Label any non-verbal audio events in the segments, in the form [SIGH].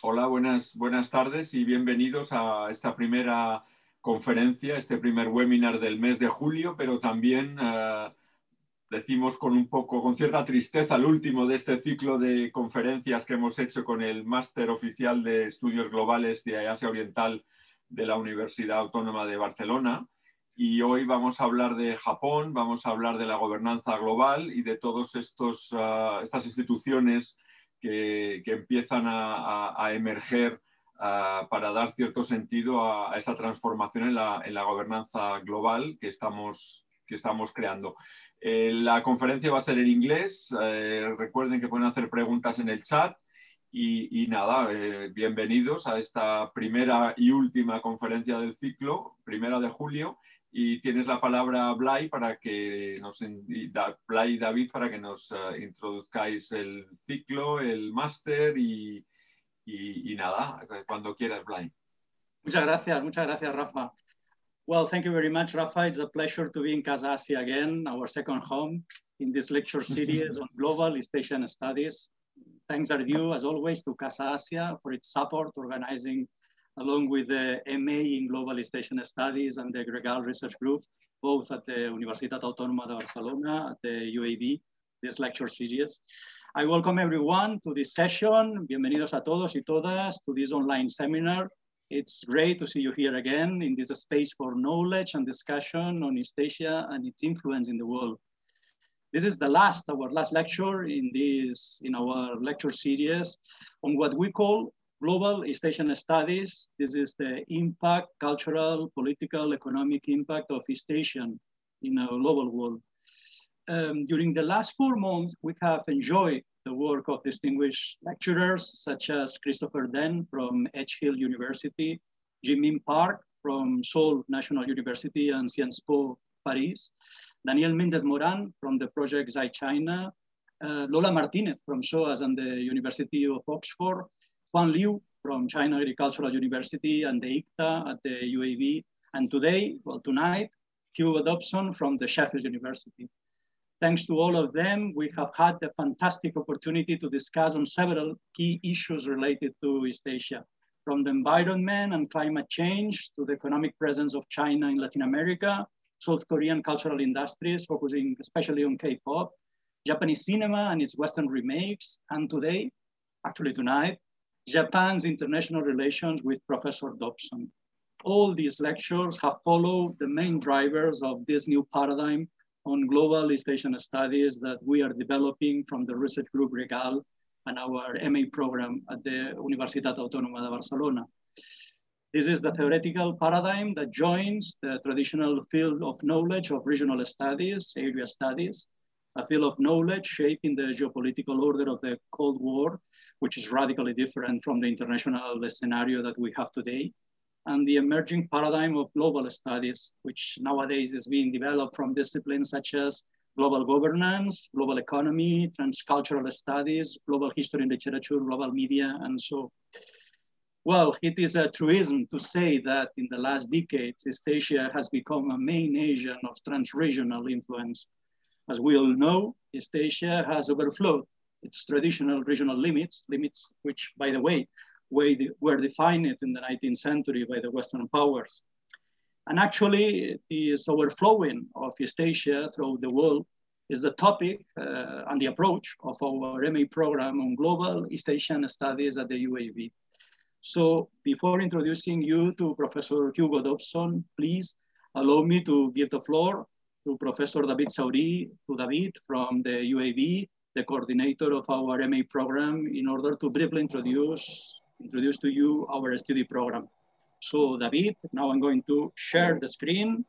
Hola, buenas, buenas tardes y bienvenidos a esta primera conferencia, este primer webinar del mes de julio, pero también uh, decimos con un poco, con cierta tristeza, el último de este ciclo de conferencias que hemos hecho con el máster oficial de estudios globales de Asia Oriental de la Universidad Autónoma de Barcelona. Y hoy vamos a hablar de Japón, vamos a hablar de la gobernanza global y de todas uh, estas instituciones que, que empiezan a, a, a emerger uh, para dar cierto sentido a esa transformación en la, en la, gobernanza global que estamos, que estamos creando. Eh, la conferencia va a ser en inglés. Eh, recuerden que pueden hacer preguntas en el chat. Y, y nada, eh, bienvenidos a esta primera y última conferencia del ciclo, primera de julio. Y tienes la palabra Blay para que nos Blay y David para que nos uh, introduzcáis el ciclo, el máster y, y, y, nada, cuando quieras, Blay. Muchas gracias, muchas gracias, Rafa. Well, thank you very much, Rafa. It's a pleasure to be in Casa Asia again, our second home in this lecture series [LAUGHS] on global East Asian studies. Thanks are due, as always, to Casa Asia for its support organizing along with the MA in Global East Studies and the Gregal Research Group, both at the Universitat Autónoma de Barcelona, at the UAB, this lecture series. I welcome everyone to this session. Bienvenidos a todos y todas to this online seminar. It's great to see you here again in this space for knowledge and discussion on East Asia and its influence in the world. This is the last, our last lecture in this, in our lecture series on what we call Global East Asian Studies. This is the impact, cultural, political, economic impact of East Asian in a global world. Um, during the last four months, we have enjoyed the work of distinguished lecturers such as Christopher Dent from Edge Hill University, Jimin Park from Seoul National University and Sciences Po Paris, Daniel Mendez Moran from the project Zai China, uh, Lola Martinez from SOAS and the University of Oxford, Juan Liu from China Agricultural University and the ICTA at the UAB. And today, well, tonight, Hugo Dobson from the Sheffield University. Thanks to all of them, we have had the fantastic opportunity to discuss on several key issues related to East Asia, from the environment and climate change to the economic presence of China in Latin America, South Korean cultural industries, focusing especially on K-pop, Japanese cinema and its Western remakes, and today, actually tonight, Japan's international relations with Professor Dobson. All these lectures have followed the main drivers of this new paradigm on global East Asian studies that we are developing from the research group Gregal and our MA program at the Universitat Autónoma de Barcelona. This is the theoretical paradigm that joins the traditional field of knowledge of regional studies, area studies, a field of knowledge shaping the geopolitical order of the Cold War, which is radically different from the international scenario that we have today, and the emerging paradigm of global studies, which nowadays is being developed from disciplines such as global governance, global economy, transcultural studies, global history and literature, global media, and so. Well, it is a truism to say that in the last decades, East Asia has become a main Asian of transregional influence as we all know, East Asia has overflowed its traditional regional limits, limits which, by the way, were defined in the 19th century by the Western powers. And actually, this overflowing of East Asia throughout the world is the topic uh, and the approach of our MA program on global East Asian studies at the UAB. So before introducing you to Professor Hugo Dobson, please allow me to give the floor to Professor David Sauri, to David from the UAB, the coordinator of our MA program, in order to briefly introduce, introduce to you our study program. So David, now I'm going to share the screen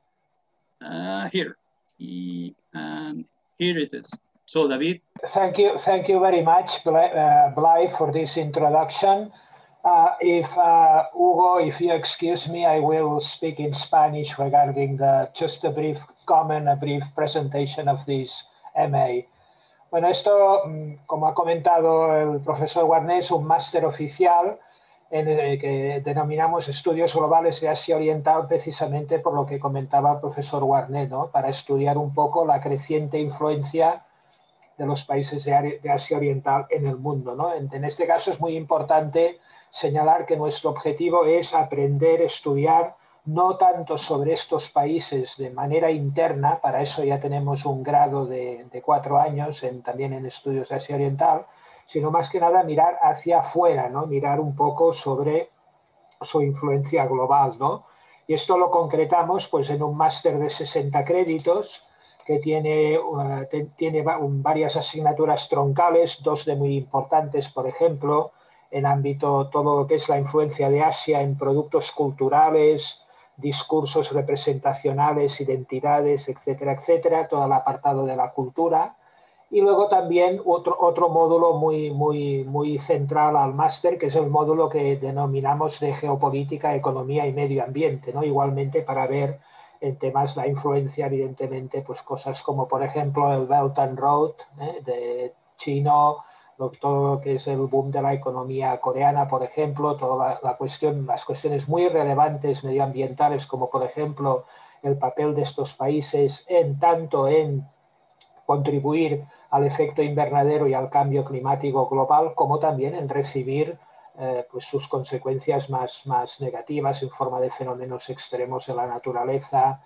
uh, here. And here it is. So David. Thank you, thank you very much, Blai, uh, for this introduction. Uh, if uh, Hugo, if you excuse me, I will speak in Spanish regarding the just a brief comment, a brief presentation of this MA. Bueno, esto, mm, como ha comentado el profesor Warner, es un máster oficial en el que denominamos Estudios Globales de Asia Oriental precisamente por lo que comentaba el profesor Warner, ¿no? para estudiar un poco la creciente influencia de los países de, Asia Oriental en el mundo. ¿no? En, este caso es muy importante señalar que nuestro objetivo es aprender, estudiar no tanto sobre estos países de manera interna, para eso ya tenemos un grado de, cuatro años en, también en estudios de Asia Oriental, sino más que nada mirar hacia afuera, ¿no? mirar un poco sobre su influencia global. ¿no? Y esto lo concretamos pues, en un máster de 60 créditos que tiene, uh, tiene varias asignaturas troncales, dos de muy importantes, por ejemplo, en ámbito todo lo que es la influencia de Asia en productos culturales, discursos representacionales, identidades, etcétera, etcétera, todo el apartado de la cultura. Y luego también otro, otro módulo muy, muy, muy central al máster, que es el módulo que denominamos de geopolítica, economía y medio ambiente, ¿no? igualmente para ver en temas la influencia, evidentemente, pues cosas como, por ejemplo, el Belt and Road ¿eh? de chino, todo lo que es el boom de la economía coreana, por ejemplo, toda la, cuestión, las cuestiones muy relevantes medioambientales, como por ejemplo el papel de estos países en tanto en contribuir al efecto invernadero y al cambio climático global, como también en recibir eh, pues sus consecuencias más, más negativas en forma de fenómenos extremos en la naturaleza,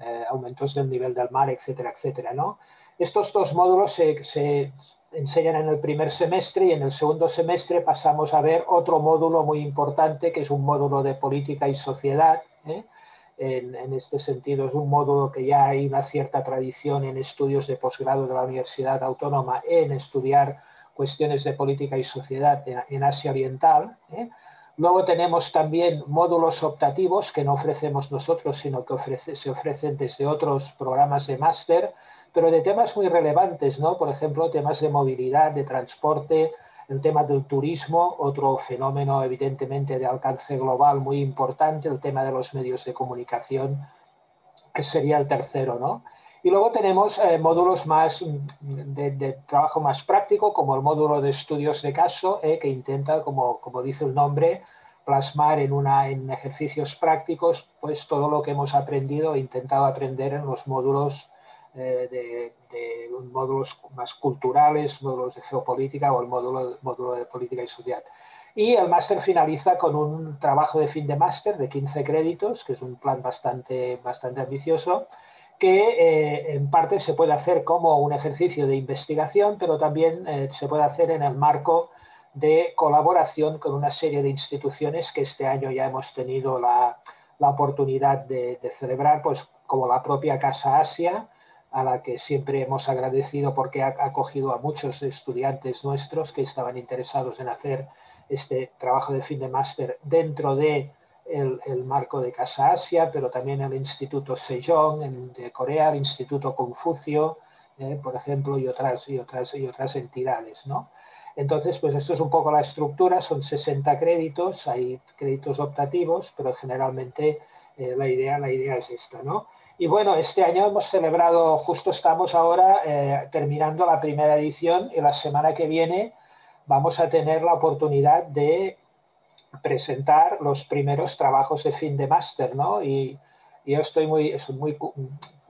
eh, aumentos del nivel del mar, etcétera, etcétera. ¿no? Estos dos módulos se, enseñan en el primer semestre y en el segundo semestre pasamos a ver otro módulo muy importante que es un módulo de política y sociedad. ¿eh? En, este sentido es un módulo que ya hay una cierta tradición en estudios de posgrado de la Universidad Autónoma en estudiar cuestiones de política y sociedad en, Asia Oriental. ¿eh? Luego tenemos también módulos optativos que no ofrecemos nosotros, sino que se ofrecen desde otros programas de máster, pero de temas muy relevantes, ¿no? Por ejemplo, temas de movilidad, de transporte, el tema del turismo, otro fenómeno evidentemente de alcance global muy importante, el tema de los medios de comunicación, que sería el tercero, ¿no? Y luego tenemos eh, módulos más mm, de, trabajo más práctico, como el módulo de estudios de caso, eh, que intenta, como, como, dice el nombre, plasmar en, una, en ejercicios prácticos pues, todo lo que hemos aprendido e intentado aprender en los módulos, eh, de, módulos más culturales, módulos de geopolítica o el módulo, módulo de política y sociedad. Y el máster finaliza con un trabajo de fin de máster de 15 créditos, que es un plan bastante, bastante ambicioso, que eh, en parte se puede hacer como un ejercicio de investigación, pero también eh, se puede hacer en el marco de colaboración con una serie de instituciones que este año ya hemos tenido la, la oportunidad de, celebrar, pues como la propia Casa Asia, a la que siempre hemos agradecido porque ha acogido a muchos estudiantes nuestros que estaban interesados en hacer este trabajo de fin de máster dentro de el, marco de Casa Asia, pero también el Instituto Sejong de Corea, el Instituto Confucio, eh, por ejemplo, y otras, y otras, y otras entidades. ¿no? Entonces, pues esto es un poco la estructura, son 60 créditos, hay créditos optativos, pero generalmente eh, la, idea, la idea es esta. ¿no? Y bueno, este año hemos celebrado, justo estamos ahora eh, terminando la primera edición y la semana que viene vamos a tener la oportunidad de presentar los primeros trabajos de fin de máster, ¿no? Y, yo estoy muy, muy,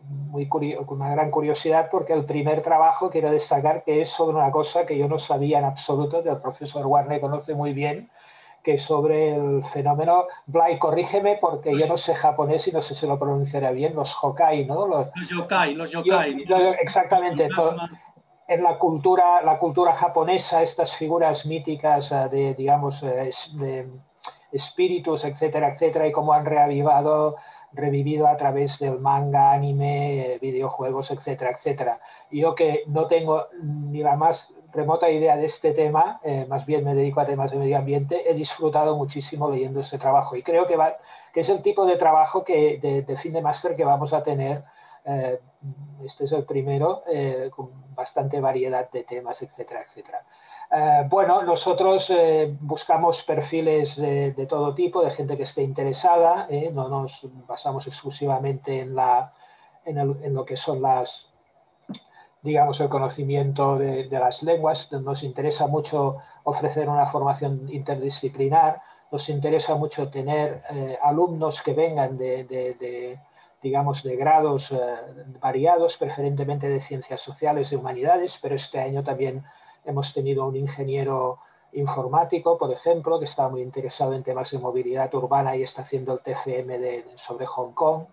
muy con una gran curiosidad porque el primer trabajo quiero destacar que es sobre una cosa que yo no sabía en absoluto, que el profesor Warner conoce muy bien, que sobre el fenómeno, Blay, corrígeme porque yo no sé japonés y no sé si lo pronunciaré bien, los Hokai, ¿no? Los, yokai, los yokai. exactamente, en la cultura, la cultura japonesa, estas figuras míticas eh, de, digamos, eh, de espíritus, etcétera, etcétera, y cómo han reavivado, revivido a través del manga, anime, eh, videojuegos, etcétera, etcétera. Yo que no tengo ni la más remota idea de este tema, más bien me dedico a temas de medio ambiente, he disfrutado muchísimo leyendo este trabajo y creo que, va, que es el tipo de trabajo que, de, fin de máster que vamos a tener eh, este es el primero, eh, con bastante variedad de temas, etcétera, etcétera. Eh, bueno, nosotros buscamos perfiles de, todo tipo, de gente que esté interesada, no nos basamos exclusivamente en, la, en, lo que son las, digamos, el conocimiento de, las lenguas. Nos interesa mucho ofrecer una formación interdisciplinar, nos interesa mucho tener alumnos que vengan de digamos, de grados eh, variados, preferentemente de ciencias sociales, de humanidades, pero este año también hemos tenido un ingeniero informático, por ejemplo, que está muy interesado en temas de movilidad urbana y está haciendo el TFM sobre Hong Kong.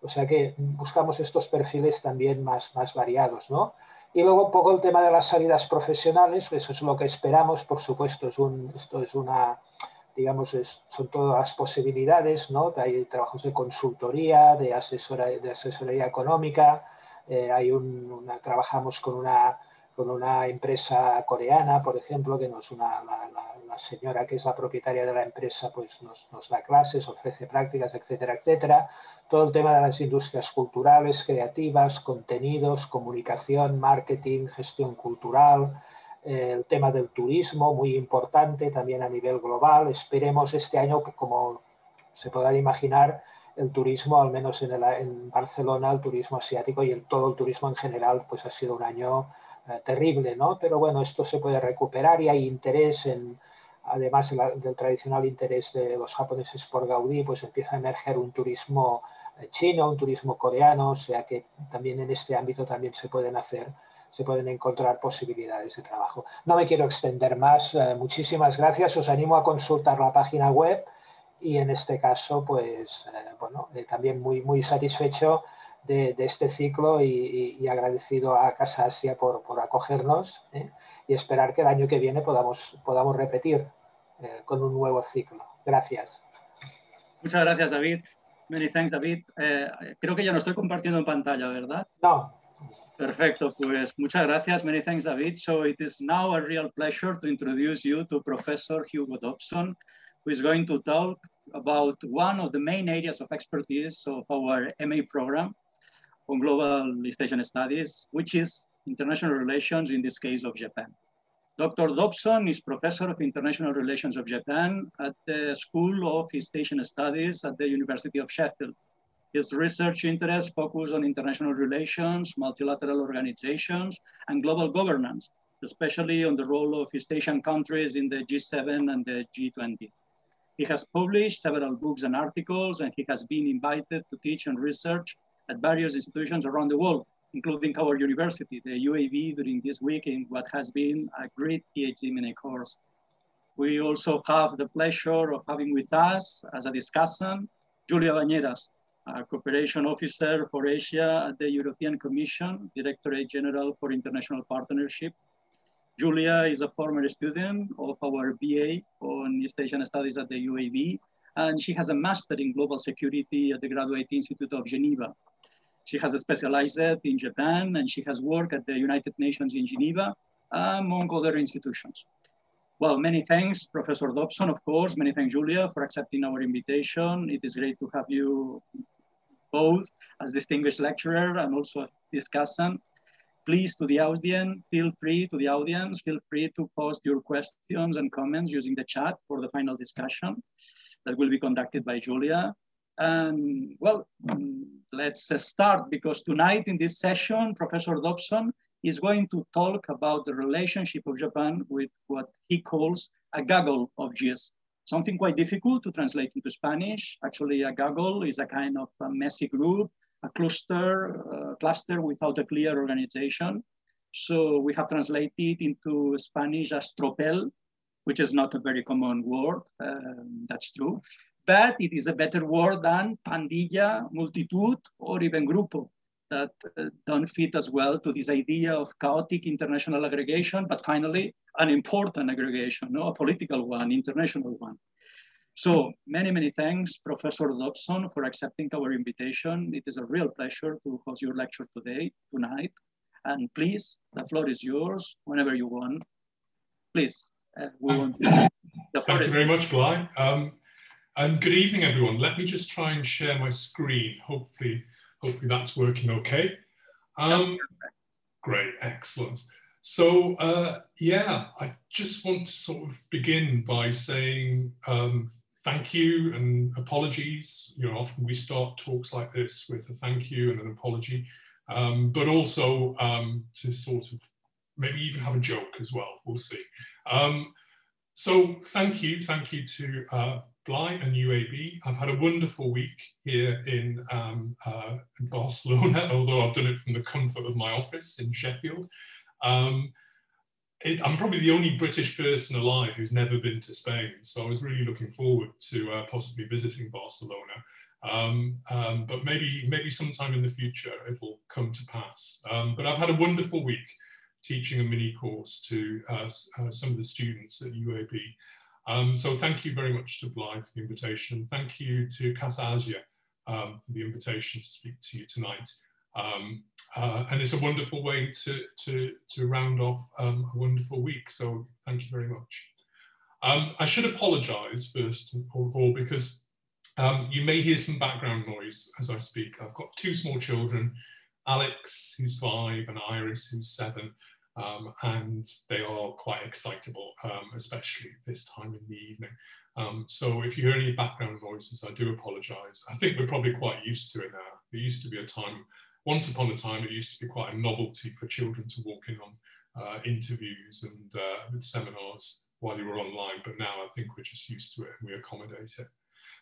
O sea que buscamos estos perfiles también más, más variados, ¿no? Y luego un poco el tema de las salidas profesionales, eso es lo que esperamos, por supuesto, es un, esto es una, digamos, son todas las posibilidades, ¿no? Hay trabajos de consultoría, de, asesora, de asesoría económica, eh, hay una, trabajamos con una, con una empresa coreana, por ejemplo, que nos una, la, la, señora que es la propietaria de la empresa pues nos, nos da clases, ofrece prácticas, etcétera, etcétera todo el tema de las industrias culturales, creativas, contenidos, comunicación, marketing, gestión cultural, eh, el tema del turismo, muy importante también a nivel global. Esperemos este año, como se podrá imaginar, el turismo, al menos en, en, Barcelona, el turismo asiático y el, todo el turismo en general, pues ha sido un año eh, terrible, ¿no? Pero bueno, esto se puede recuperar y hay interés en, además del tradicional interés de los japoneses por Gaudí, pues empieza a emerger un turismo chino, un turismo coreano, o sea que también en este ámbito también se pueden hacer, se pueden encontrar posibilidades de trabajo. No me quiero extender más, eh, muchísimas gracias, os animo a consultar la página web y en este caso, pues, eh, bueno, eh, también muy, muy satisfecho de, este ciclo y, agradecido a Casa Asia por, por acogernos y esperar que el año que viene podamos, podamos repetir con un nuevo ciclo. Gracias. Muchas gracias, David. Many thanks, David. Eh, creo que ya no estoy compartiendo en pantalla, ¿verdad? No. Perfecto, pues muchas gracias. Many thanks, David. So it is now a real pleasure to introduce you to Professor Hugo Dobson, who is going to talk about one of the main areas of expertise of our MA program on global East Asian studies, which is international relations, in this case of Japan. Dr. Dobson is Professor of International Relations of Japan at the School of East Asian Studies at the University of Sheffield. His research interests focus on international relations, multilateral organizations, and global governance, especially on the role of East Asian countries in the G7 and the G20. He has published several books and articles, and he has been invited to teach and research at various institutions around the world, including our university, the UAB, during this week in what has been a great PhD mini course. We also have the pleasure of having with us as a discussant, Julia Bañeras, a cooperation officer for Asia at the European Commission, Directorate General for International Partnership. Julia is a former student of our BA on East Asian Studies at the UAB, and she has a master in global security at the Graduate Institute of Geneva. She has specialized in Japan and she has worked at the United Nations in Geneva, among other institutions. Well, many thanks, Professor Dobson, of course. Many thanks, Julia, for accepting our invitation. It is great to have you both as distinguished lecturer and also discussant. Please, to the audience, feel free to the audience, feel free to post your questions and comments using the chat for the final discussion that will be conducted by Julia. And well, let's start because tonight in this session, Professor Dobson is going to talk about the relationship of Japan with what he calls a gaggle of Gs. Something quite difficult to translate into Spanish. Actually, a gaggle is a kind of a messy group, a cluster, uh, cluster without a clear organization. So we have translated into Spanish as tropel, which is not a very common word. Um, that's true but it is a better word than pandilla, multitude, or even grupo that uh, don't fit as well to this idea of chaotic international aggregation, but finally an important aggregation, no? a political one, international one. So many, many thanks, Professor Dobson, for accepting our invitation. It is a real pleasure to host your lecture today, tonight. And please, the floor is yours whenever you want. Please, uh, we want to, the floor Thank you very much, Blai. Um, and good evening, everyone. Let me just try and share my screen. Hopefully, hopefully that's working okay. Um, great, excellent. So uh, yeah, I just want to sort of begin by saying um, thank you and apologies. You know, often we start talks like this with a thank you and an apology, um, but also um, to sort of maybe even have a joke as well. We'll see. Um, so thank you, thank you to uh, Blai and UAB. I've had a wonderful week here in, um, uh, Barcelona, [LAUGHS] although I've done it from the comfort of my office in Sheffield. Um, it, I'm probably the only British person alive who's never been to Spain, so I was really looking forward to uh, possibly visiting Barcelona. Um, um, but maybe maybe sometime in the future it'll come to pass. Um, but I've had a wonderful week teaching a mini course to uh, uh, some of the students at UAB. Um, so thank you very much to Blythe for the invitation. Thank you to Casa Asia um, for the invitation to speak to you tonight. Um, uh, and it's a wonderful way to, to, to round off um, a wonderful week. So thank you very much. Um, I should apologize first of all because um, you may hear some background noise as I speak. I've got two small children, Alex, who's five, and Iris, who's seven. Um, and they are quite excitable, um, especially this time in the evening. Um, so if you hear any background noises, I do apologise. I think we're probably quite used to it now. There used to be a time, once upon a time, it used to be quite a novelty for children to walk in on uh, interviews and uh, seminars while you were online, but now I think we're just used to it and we accommodate it.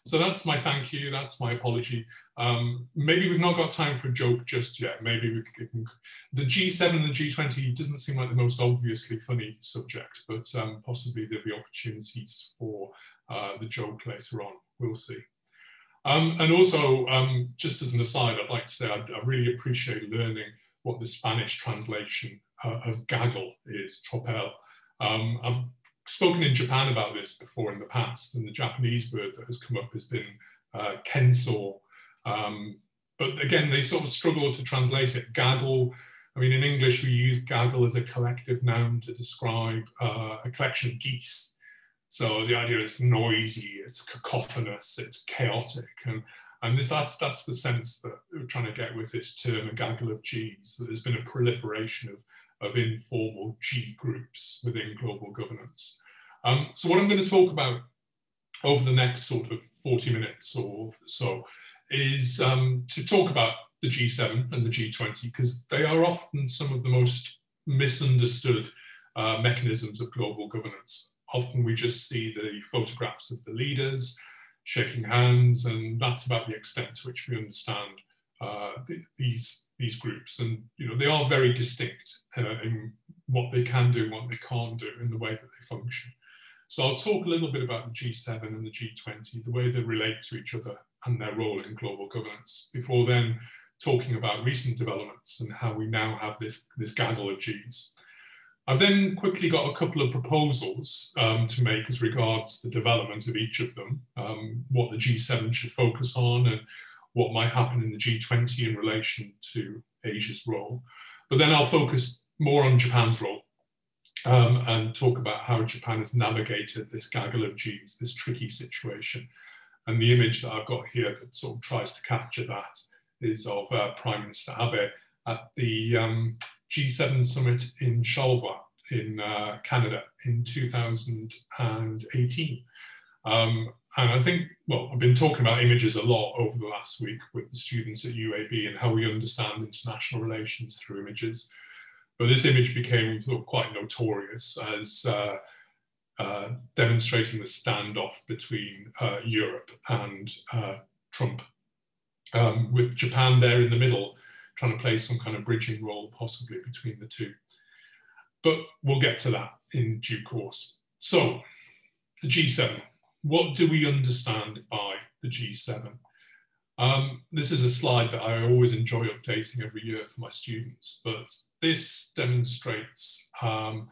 So that's my thank you. That's my apology. Um, maybe we've not got time for a joke just yet. Maybe we can. The G7 and the G20 doesn't seem like the most obviously funny subject, but um, possibly there'll be opportunities for uh, the joke later on. We'll see. Um, and also, um, just as an aside, I'd like to say I, I really appreciate learning what the Spanish translation uh, of gaggle is, tropel. Um, I've spoken in Japan about this before in the past, and the Japanese word that has come up has been uh, kenso. Um, but again, they sort of struggle to translate it. Gaggle, I mean, in English, we use gaggle as a collective noun to describe uh, a collection of geese. So the idea is noisy, it's cacophonous, it's chaotic. And, and this, that's, that's the sense that we're trying to get with this term, a gaggle of geese, that there's been a proliferation of of informal G groups within global governance. Um, so what I'm going to talk about over the next sort of 40 minutes or so is um, to talk about the G7 and the G20 because they are often some of the most misunderstood uh, mechanisms of global governance. Often we just see the photographs of the leaders shaking hands and that's about the extent to which we understand uh, these these groups, and you know they are very distinct uh, in what they can do, and what they can't do, in the way that they function. So I'll talk a little bit about the G7 and the G20, the way they relate to each other and their role in global governance. Before then, talking about recent developments and how we now have this this gaggle of Gs. I've then quickly got a couple of proposals um, to make as regards the development of each of them, um, what the G7 should focus on and what might happen in the G20 in relation to Asia's role. But then I'll focus more on Japan's role um, and talk about how Japan has navigated this gaggle of Gs, this tricky situation. And the image that I've got here that sort of tries to capture that is of uh, Prime Minister Abe at the um, G7 summit in Charlevoix in uh, Canada in 2018. Um, and I think, well, I've been talking about images a lot over the last week with the students at UAB and how we understand international relations through images. But this image became quite notorious as uh, uh, demonstrating the standoff between uh, Europe and uh, Trump, um, with Japan there in the middle, trying to play some kind of bridging role possibly between the two. But we'll get to that in due course. So, the G7 what do we understand by the G7? Um, this is a slide that I always enjoy updating every year for my students, but this demonstrates um,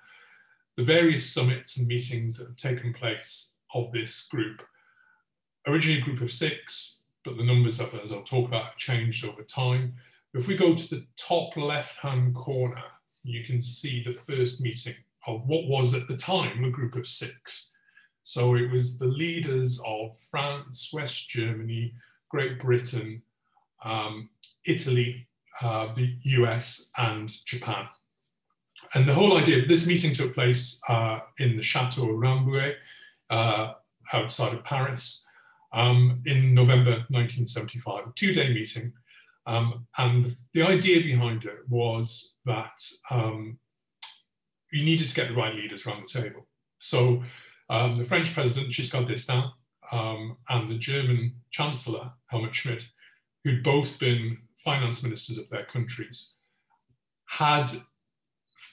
the various summits and meetings that have taken place of this group. Originally a group of six, but the numbers, of, as I'll talk about, have changed over time. If we go to the top left-hand corner, you can see the first meeting of what was at the time a group of six. So it was the leaders of France, West Germany, Great Britain, um, Italy, uh, the US, and Japan. And the whole idea, of this meeting took place uh, in the Chateau Rambouillet uh, outside of Paris um, in November 1975, a two-day meeting. Um, and the idea behind it was that um, you needed to get the right leaders around the table. So um, the French president, Giscard d'Estaing, um, and the German Chancellor, Helmut Schmidt, who'd both been finance ministers of their countries, had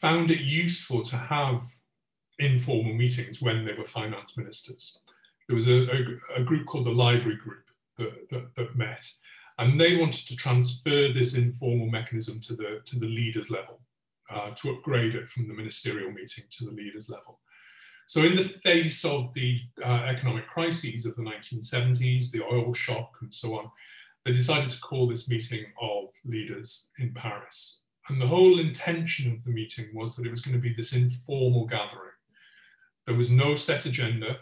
found it useful to have informal meetings when they were finance ministers. There was a, a, a group called the Library Group that, that, that, met, and they wanted to transfer this informal mechanism to the, to the leaders level, uh, to upgrade it from the ministerial meeting to the leaders level. So in the face of the uh, economic crises of the 1970s, the oil shock and so on, they decided to call this meeting of leaders in Paris. And the whole intention of the meeting was that it was going to be this informal gathering. There was no set agenda.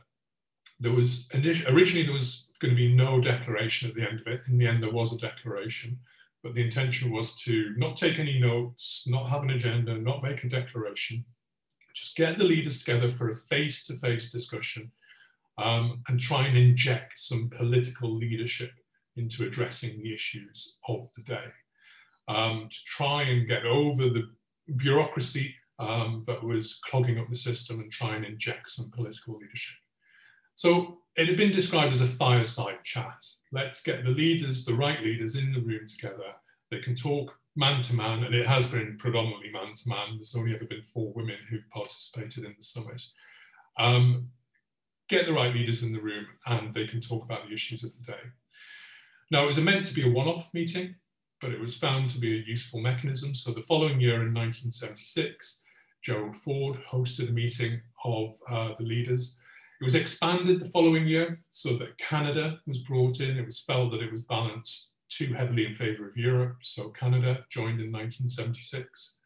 There was originally there was going to be no declaration at the end of it. In the end, there was a declaration, but the intention was to not take any notes, not have an agenda, not make a declaration, just get the leaders together for a face-to-face discussion um, and try and inject some political leadership into addressing the issues of the day. Um, to try and get over the bureaucracy um, that was clogging up the system and try and inject some political leadership. So it had been described as a fireside chat. Let's get the leaders, the right leaders in the room together. They can talk man to man, and it has been predominantly man to man. There's only ever been four women who've participated in the summit. Um, get the right leaders in the room, and they can talk about the issues of the day. Now, it was meant to be a one off meeting, but it was found to be a useful mechanism. So the following year in 1976, Gerald Ford hosted a meeting of uh, the leaders. It was expanded the following year so that Canada was brought in. It was felt that it was balanced too heavily in favor of Europe, so Canada joined in 1976.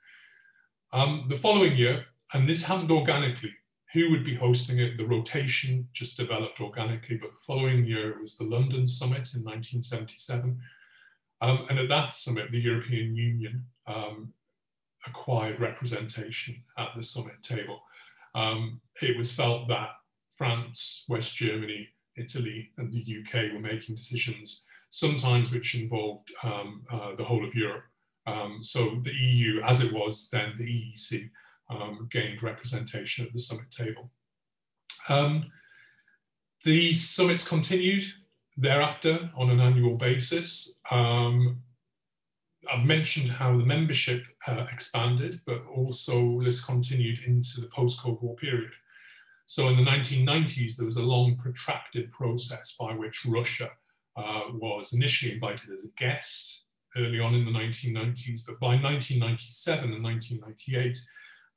Um, the following year, and this happened organically, who would be hosting it? The rotation just developed organically, but the following year it was the London Summit in 1977. Um, and at that summit, the European Union um, acquired representation at the summit table. Um, it was felt that France, West Germany, Italy, and the UK were making decisions sometimes which involved um, uh, the whole of Europe. Um, so the EU, as it was then, the EEC, um, gained representation at the summit table. Um, the summits continued thereafter on an annual basis. Um, I've mentioned how the membership uh, expanded, but also this continued into the post-Cold War period. So in the 1990s, there was a long protracted process by which Russia uh, was initially invited as a guest early on in the 1990s, but by 1997 and 1998,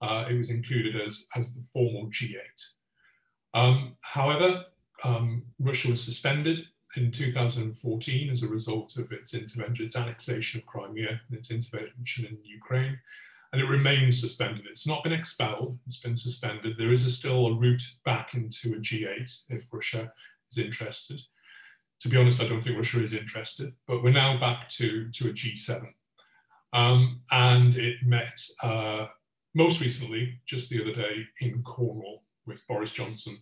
uh, it was included as, as the formal G8. Um, however, um, Russia was suspended in 2014 as a result of its intervention, its annexation of Crimea and its intervention in Ukraine, and it remains suspended. It's not been expelled, it's been suspended. There is a still a route back into a G8 if Russia is interested to be honest, I don't think Russia is interested, but we're now back to, to a G7. Um, and it met uh, most recently, just the other day, in Cornwall with Boris Johnson,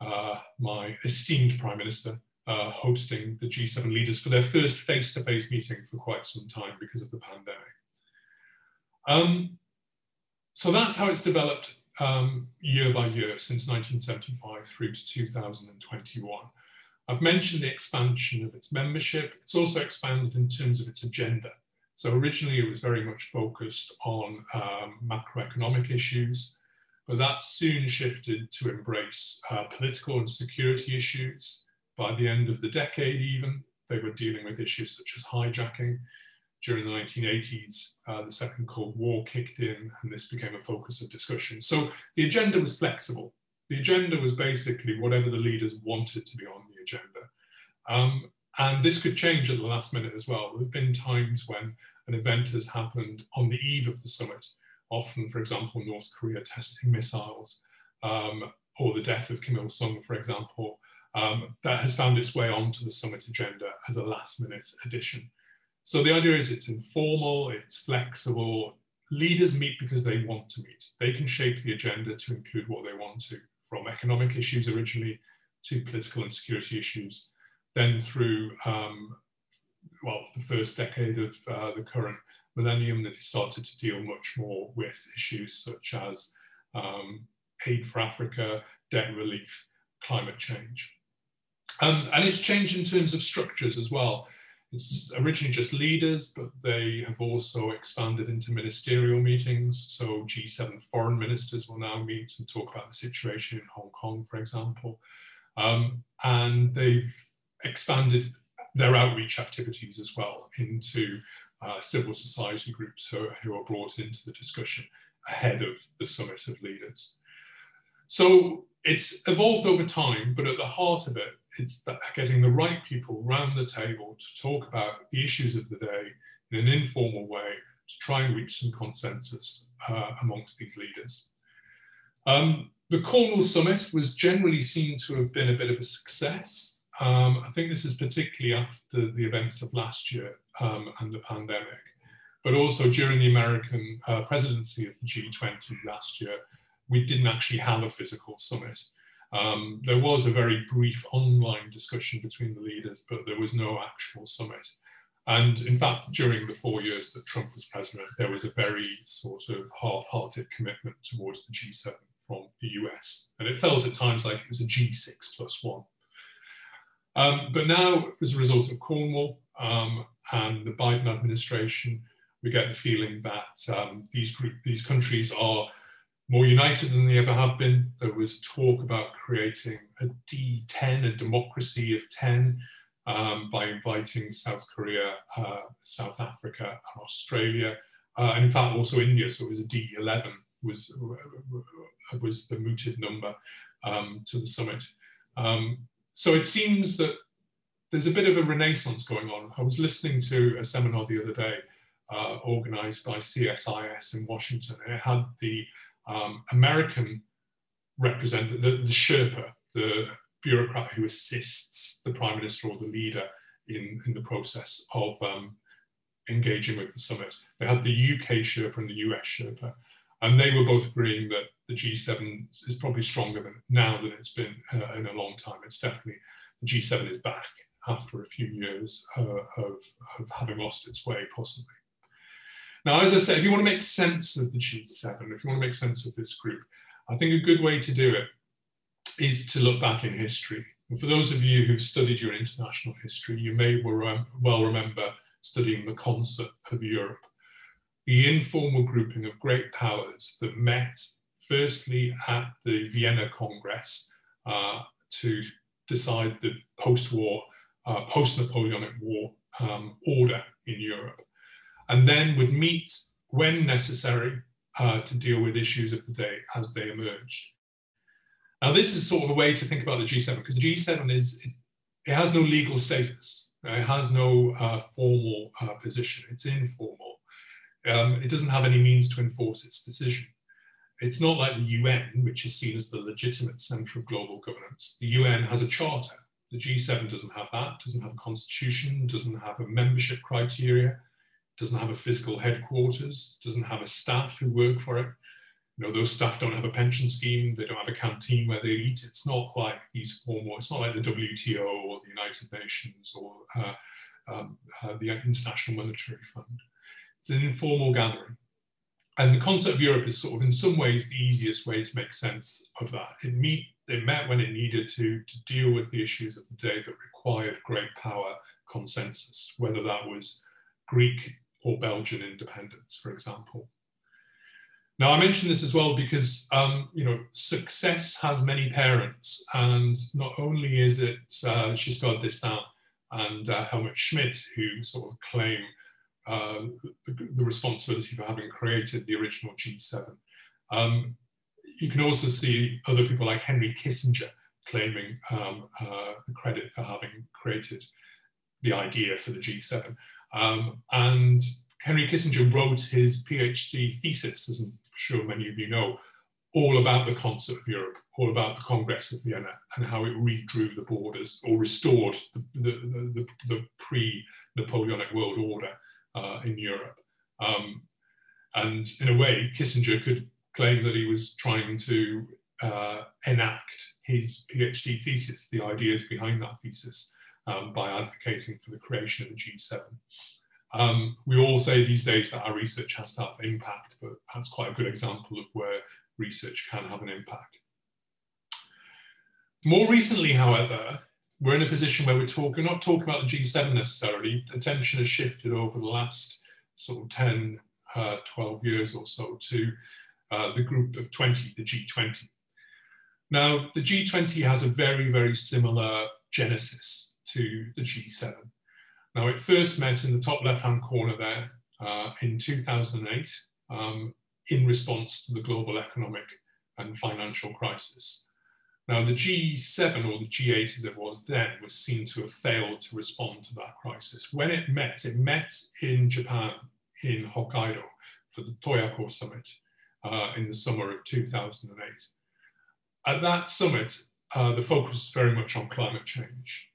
uh, my esteemed Prime Minister, uh, hosting the G7 leaders for their first face to face meeting for quite some time because of the pandemic. Um, so that's how it's developed um, year by year since 1975 through to 2021. I've mentioned the expansion of its membership. It's also expanded in terms of its agenda. So originally it was very much focused on um, macroeconomic issues, but that soon shifted to embrace uh, political and security issues. By the end of the decade even, they were dealing with issues such as hijacking. During the 1980s, uh, the Second Cold War kicked in and this became a focus of discussion. So the agenda was flexible. The agenda was basically whatever the leaders wanted to be on agenda. Um, and this could change at the last minute as well. There have been times when an event has happened on the eve of the summit, often, for example, North Korea testing missiles, um, or the death of Kim Il sung, for example, um, that has found its way onto the summit agenda as a last minute addition. So the idea is it's informal, it's flexible. Leaders meet because they want to meet. They can shape the agenda to include what they want to, from economic issues originally to political and security issues. Then through, um, well, the first decade of uh, the current millennium, that they started to deal much more with issues such as um, aid for Africa, debt relief, climate change. Um, and it's changed in terms of structures as well. It's originally just leaders, but they have also expanded into ministerial meetings. So G7 foreign ministers will now meet and talk about the situation in Hong Kong, for example. Um, and they've expanded their outreach activities as well into uh, civil society groups who, who are brought into the discussion ahead of the summit of leaders. So it's evolved over time, but at the heart of it, it's getting the right people round the table to talk about the issues of the day in an informal way to try and reach some consensus uh, amongst these leaders. Um, the Cornwall Summit was generally seen to have been a bit of a success. Um, I think this is particularly after the events of last year um, and the pandemic, but also during the American uh, presidency of the G20 last year, we didn't actually have a physical summit. Um, there was a very brief online discussion between the leaders, but there was no actual summit. And in fact, during the four years that Trump was president, there was a very sort of half-hearted commitment towards the G7 from the US. And it felt at times like it was a G6 plus one. Um, but now, as a result of Cornwall um, and the Biden administration, we get the feeling that um, these, group, these countries are more united than they ever have been. There was talk about creating a D10, a democracy of 10, um, by inviting South Korea, uh, South Africa, and Australia, uh, and in fact also India. So it was a D11 was was the mooted number um, to the summit. Um, so it seems that there's a bit of a renaissance going on. I was listening to a seminar the other day uh, organized by CSIS in Washington, and it had the um, American representative, the, the Sherpa, the bureaucrat who assists the prime minister or the leader in, in the process of um, engaging with the summit. They had the UK Sherpa and the US Sherpa, and they were both agreeing that the G7 is probably stronger than now than it's been uh, in a long time. It's definitely the G7 is back after a few years uh, of, of having lost its way, possibly. Now, as I said, if you want to make sense of the G7, if you want to make sense of this group, I think a good way to do it is to look back in history. And for those of you who've studied your international history, you may well remember studying the concert of Europe, the informal grouping of great powers that met firstly at the Vienna Congress uh, to decide the post-war, uh, post-Napoleonic War um, order in Europe and then would meet when necessary uh, to deal with issues of the day as they emerged. Now, this is sort of a way to think about the G7 because the G7 is, it, it has no legal status. It has no uh, formal uh, position. It's informal. Um, it doesn't have any means to enforce its decision. It's not like the UN, which is seen as the legitimate center of global governance. The UN has a charter. The G7 doesn't have that, doesn't have a constitution, doesn't have a membership criteria doesn't have a physical headquarters, doesn't have a staff who work for it. You know, those staff don't have a pension scheme, they don't have a canteen where they eat. It's not like these formal, it's not like the WTO or the United Nations or uh, um, uh, the International Monetary Fund. It's an informal gathering. And the concert of Europe is sort of in some ways the easiest way to make sense of that. It, meet, it met when it needed to, to deal with the issues of the day that required great power consensus, whether that was Greek or Belgian independence, for example. Now, I mention this as well because, um, you know, success has many parents. And not only is it uh, Giscard d'Estaing and uh, Helmut Schmidt who sort of claim uh, the, the, responsibility for having created the original G7. Um, you can also see other people like Henry Kissinger claiming um, uh, the credit for having created the idea for the G7. Um, and Henry Kissinger wrote his PhD thesis, as I'm sure many of you know, all about the concert of Europe, all about the Congress of Vienna and how it redrew the borders or restored the, the, the, the pre-Napoleonic world order uh, in Europe. Um, and in a way, Kissinger could claim that he was trying to uh, enact his PhD thesis, the ideas behind that thesis, um, by advocating for the creation of the G7. Um, we all say these days that our research has to have impact, but that's quite a good example of where research can have an impact. More recently, however, we're in a position where we're talking, not talking about the G7 necessarily. Attention has shifted over the last sort of 10, uh, 12 years or so to uh, the group of 20, the G20. Now, the G20 has a very, very similar genesis to the G7. Now, it first met in the top left-hand corner there uh, in 2008 um, in response to the global economic and financial crisis. Now, the G7 or the G8 as it was then was seen to have failed to respond to that crisis. When it met, it met in Japan, in Hokkaido, for the Toyako summit uh, in the summer of 2008. At that summit, uh, the focus was very much on climate change.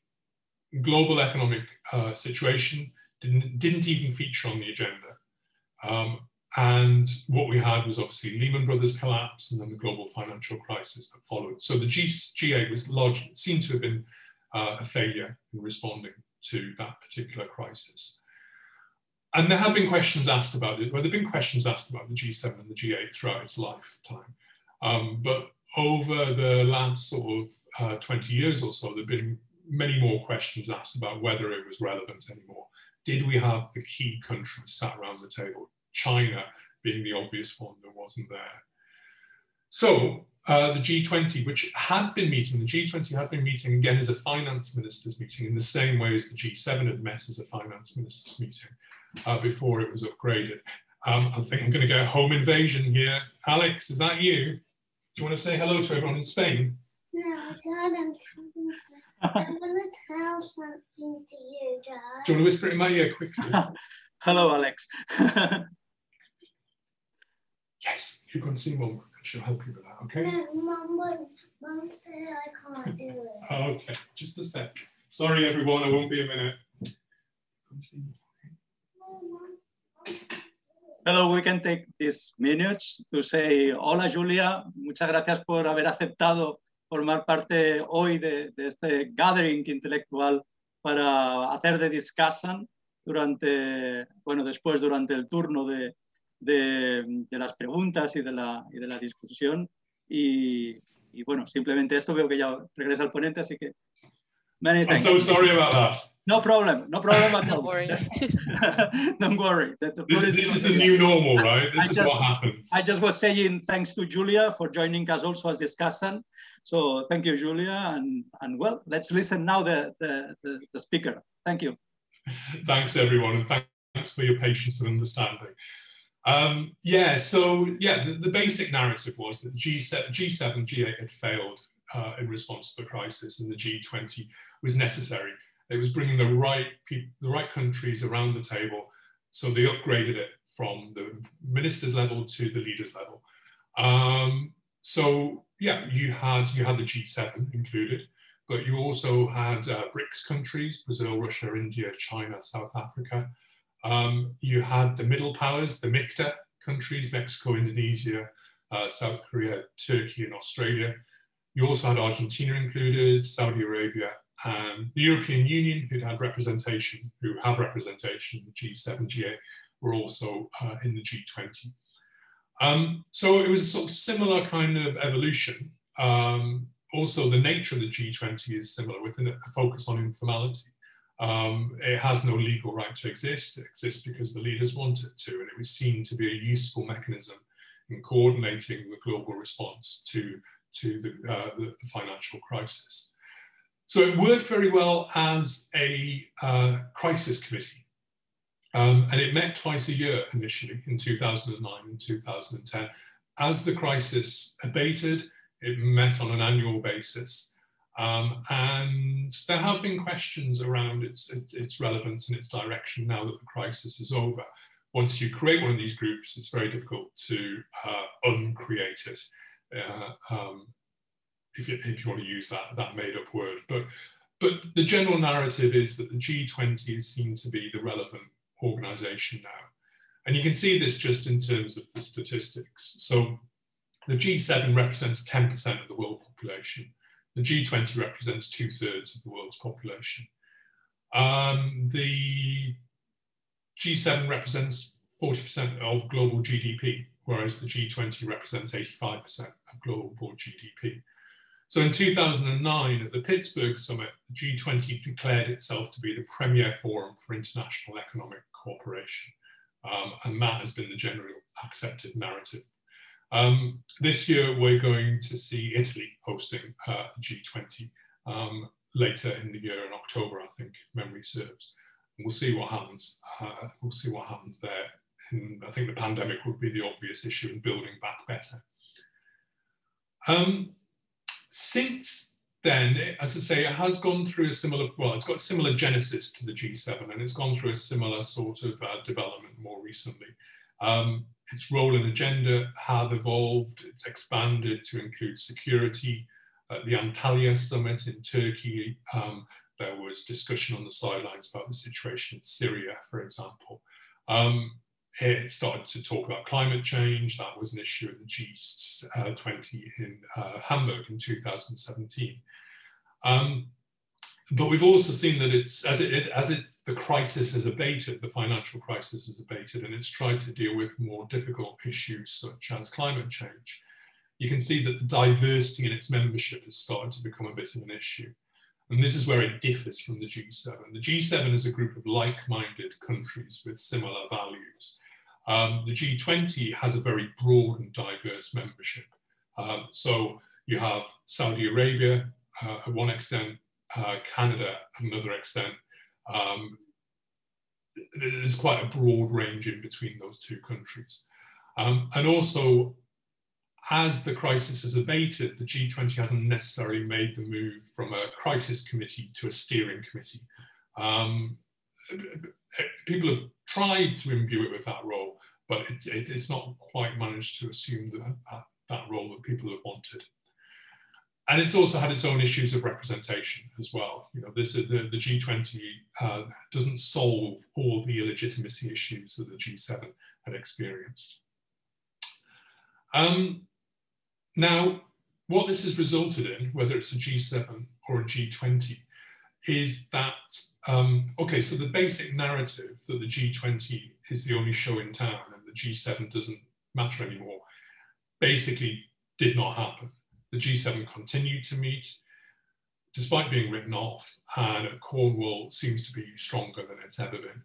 Global economic uh, situation didn't, didn't even feature on the agenda. Um, and what we had was obviously Lehman Brothers collapse and then the global financial crisis that followed. So the G, G8 was largely seen to have been uh, a failure in responding to that particular crisis. And there have been questions asked about it, well, there have been questions asked about the G7 and the G8 throughout its lifetime. Um, but over the last sort of uh, 20 years or so, there have been many more questions asked about whether it was relevant anymore. Did we have the key countries sat around the table? China being the obvious one that wasn't there. So uh, the G20, which had been meeting, the G20 had been meeting again as a finance ministers meeting in the same way as the G7 had met as a finance ministers meeting uh, before it was upgraded. Um, I think I'm going to go home invasion here. Alex, is that you? Do you want to say hello to everyone in Spain? No, Dad, I'm talking to, I'm going to tell something to you, Dad. Do you want to whisper it in my ear quickly? [LAUGHS] Hello, Alex. [LAUGHS] yes, you can see mum and she'll help you with that, okay? No, Mum, would- Mum said I can't do it. [LAUGHS] Okay, just a sec. Sorry, everyone, I won't be a minute. Hello, we can take these minutes to say, hola Julia, muchas gracias por haber aceptado formar parte hoy de, de este gathering intelectual para hacer de discussion durante, bueno, después durante el turno de, de, de las preguntas y de la, y de la discusión. Y, y, bueno, simplemente esto veo que ya regresa el ponente, así que... Many I'm so sorry about that. No problem, no problem at all. Don't worry. [LAUGHS] Don't worry. The- the This is, this is the new normal, right? I This is just- what happens. I just was saying thanks to Julia for joining us also as discussant. So thank you, Julia. And, and well, let's listen now the, the, the, the speaker. Thank you. Thanks, everyone, and thanks for your patience and understanding. Um, yeah, so yeah, the, the basic narrative was that G7, G7, G8 had failed uh, in response to the crisis, and the G20 was necessary. It was bringing the right people, the right countries around the table, so they upgraded it from the ministers level to the leaders level. Um, so yeah, you had you had the G7 included, but you also had uh, BRICS countries: Brazil, Russia, India, China, South Africa. Um, you had the middle powers, the MIKTA countries: Mexico, Indonesia, uh, South Korea, Turkey, and Australia. You also had Argentina included, Saudi Arabia, and the European Union, who'd had representation, who have representation the G7, G8, were also uh, in the G20. Um, so it was a sort of similar kind of evolution. Um, also, the nature of the G20 is similar, with a focus on informality. Um, it has no legal right to exist. It exists because the leaders want it to, and it was seen to be a useful mechanism in coordinating the global response to, to the, uh, the, financial crisis. So it worked very well as a uh, crisis committee. Um, and it met twice a year initially in 2009 and 2010. As the crisis abated, it met on an annual basis. Um, and there have been questions around its, its, relevance and its direction now that the crisis is over. Once you create one of these groups, it's very difficult to uh, uncreate it. Uh, um, if you, if you want to use that, that made up word. But, but the general narrative is that the G20 is seen to be the relevant organization now. And you can see this just in terms of the statistics. So the G7 represents 10% of the world population. The G20 represents two thirds of the world's population. Um, the G7 represents 40% of global GDP, whereas the G20 represents 85% of global GDP. So in 2009, at the Pittsburgh summit, the G20 declared itself to be the premier forum for international economic cooperation. Um, and that has been the general accepted narrative. Um, this year, we're going to see Italy hosting uh, G20 um, later in the year in October, I think, if memory serves. We'll see what happens. Uh, we'll see what happens there. And I think the pandemic would be the obvious issue in building back better. Um, since then, as I say, it has gone through a similar, well, it's got a similar genesis to the G7 and it's gone through a similar sort of uh, development more recently. Um, its role and agenda have evolved, it's expanded to include security. At the Antalya summit in Turkey, um, there was discussion on the sidelines about the situation in Syria, for example. Um, it started to talk about climate change. That was an issue at the G20 in uh, Hamburg in 2017. Um, but we've also seen that it's as it, as it the crisis has abated, the financial crisis has abated, and it's tried to deal with more difficult issues such as climate change. You can see that the diversity in its membership has started to become a bit of an issue. And this is where it differs from the G7. The G7 is a group of like-minded countries with similar values. Um, the G20 has a very broad and diverse membership. Um, so you have Saudi Arabia uh, at one extent, uh, Canada another extent. Um, there's quite a broad range in between those two countries. Um, and also as the crisis has abated, the G20 hasn't necessarily made the move from a crisis committee to a steering committee. Um, people have tried to imbue it with that role, but it, it, it's not quite managed to assume that, that, that role that people have wanted. And it's also had its own issues of representation as well. You know, this the, the G20 uh, doesn't solve all the illegitimacy issues that the G7 had experienced. Um, now, what this has resulted in, whether it's a G7 or a G20, is that, um, okay, so the basic narrative that the G20 is the only show in town and the G7 doesn't matter anymore, basically did not happen. The G7 continued to meet, despite being written off, and Cornwall seems to be stronger than it's ever been.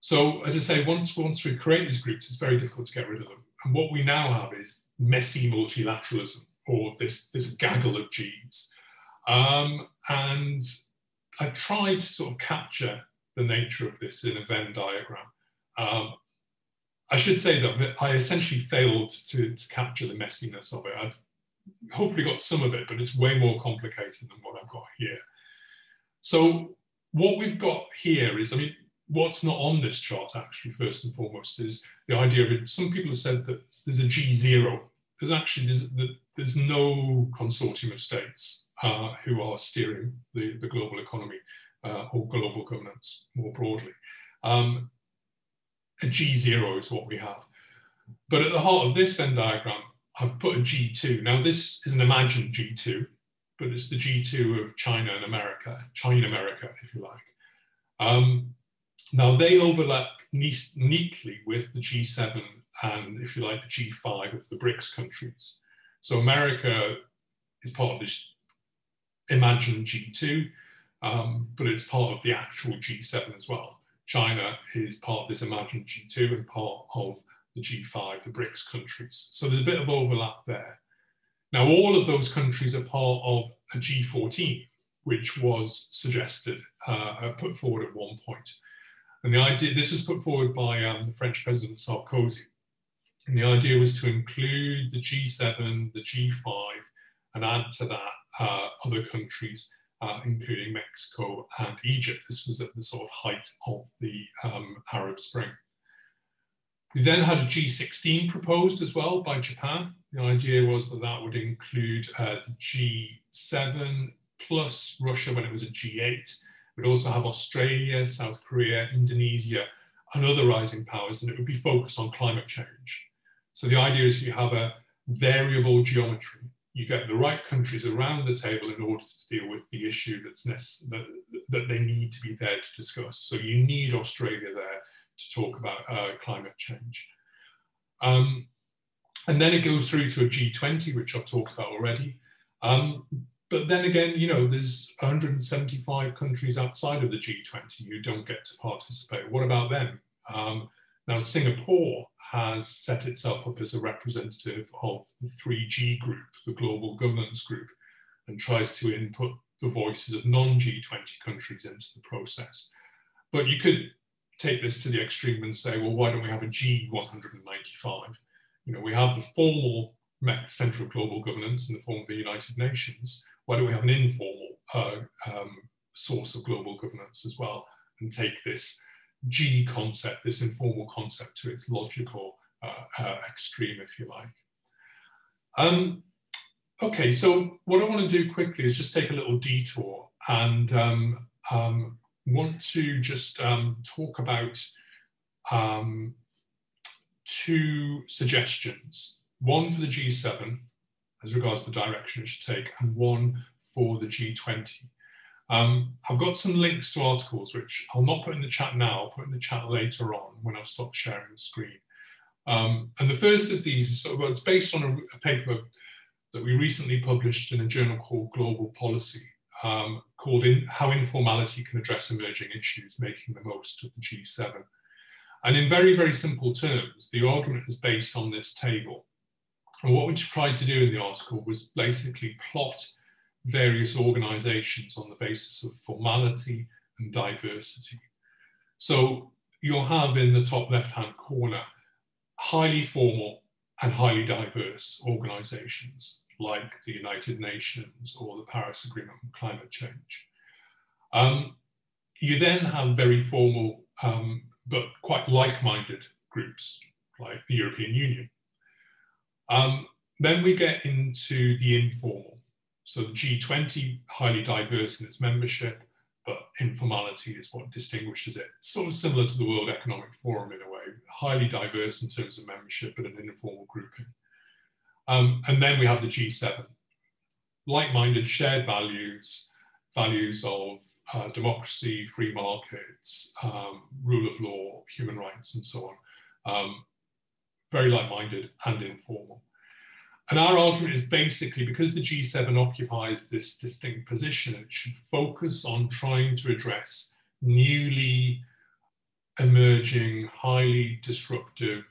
So, as I say, once, once we create these groups, it's very difficult to get rid of them. And what we now have is messy multilateralism or this, this gaggle of Gs. Um, and I tried to sort of capture the nature of this in a Venn diagram. Um, I should say that I essentially failed to, to capture the messiness of it. I'd hopefully got some of it, but it's way more complicated than what I've got here. So what we've got here is, I mean, what's not on this chart actually, first and foremost, is the idea of it. Some people have said that there's a G0. There's actually, there's, there's no consortium of states uh, who are steering the, the global economy uh, or global governance more broadly. Um, a G0 is what we have. But at the heart of this Venn diagram, I've put a G2. Now this is an imagined G2, but it's the G2 of China and America, China America, if you like. Um, now they overlap neatly with the G7 and, if you like, the G5 of the BRICS countries. So America is part of this imagined G2, um, but it's part of the actual G7 as well. China is part of this imagined G2 and part of the G5, the BRICS countries. So there's a bit of overlap there. Now, all of those countries are part of a G14, which was suggested, uh, put forward at one point. And the idea, this was put forward by um, the French President Sarkozy. And the idea was to include the G7, the G5, and add to that uh, other countries, uh, including Mexico and Egypt. This was at the sort of height of the um, Arab Spring. We then had a G16 proposed as well by Japan. The idea was that that would include uh, the G7 plus Russia when it was a G8, We'd also have Australia, South Korea, Indonesia, and other rising powers, and it would be focused on climate change. So the idea is you have a variable geometry. You get the right countries around the table in order to deal with the issue that's that, that they need to be there to discuss. So you need Australia there to talk about uh, climate change. Um, and then it goes through to a G20, which I've talked about already. Um, but then again, you know, there's 175 countries outside of the G20 who don't get to participate. What about them? Um, now, Singapore has set itself up as a representative of the 3G group, the global governance group, and tries to input the voices of non G20 countries into the process. But you could take this to the extreme and say, well, why don't we have a G195? You know, we have the formal Center of Global Governance in the form of the United Nations. Why don't we have an informal uh, um, source of global governance as well and take this G concept, this informal concept to its logical uh, uh, extreme, if you like. Um, okay, so what I want to do quickly is just take a little detour and um, um, want to just um, talk about um, two suggestions, one for the G7 as regards the direction it should take and one for the G20. Um, I've got some links to articles which I'll not put in the chat now, I'll put in the chat later on when I've stopped sharing the screen. Um, and the first of these is sort of, well, it's based on a, a, paper that we recently published in a journal called Global Policy, um, called in, How Informality Can Address Emerging Issues, Making the Most of the G7. And in very, very simple terms, the argument is based on this table. And what we tried to do in the article was basically plot various organizations on the basis of formality and diversity. So you'll have in the top left-hand corner, highly formal and highly diverse organizations like the United Nations or the Paris Agreement on Climate Change. Um, you then have very formal um, but quite like-minded groups like the European Union. Um, then we get into the informal. So the G20, highly diverse in its membership, but informality is what distinguishes it. Sort of similar to the World Economic Forum in a way, highly diverse in terms of membership, but an informal grouping. Um, and then we have the G7, like-minded shared values, values of uh, democracy, free markets, um, rule of law, human rights, and so on. Um, very like-minded and informal. And our argument is basically because the G7 occupies this distinct position, it should focus on trying to address newly emerging, highly disruptive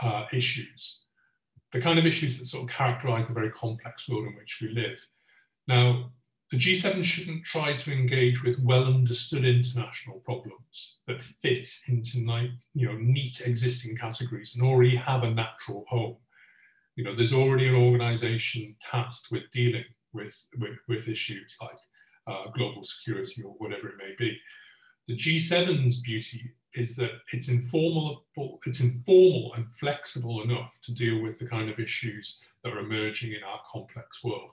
uh, issues, the kind of issues that sort of characterize the very complex world in which we live. Now, the G7 shouldn't try to engage with well understood international problems that fit into you know, neat existing categories and already have a natural home you know, there's already an organization tasked with dealing with, with, with issues like uh, global security or whatever it may be. The G7's beauty is that it's informal, it's informal and flexible enough to deal with the kind of issues that are emerging in our complex world.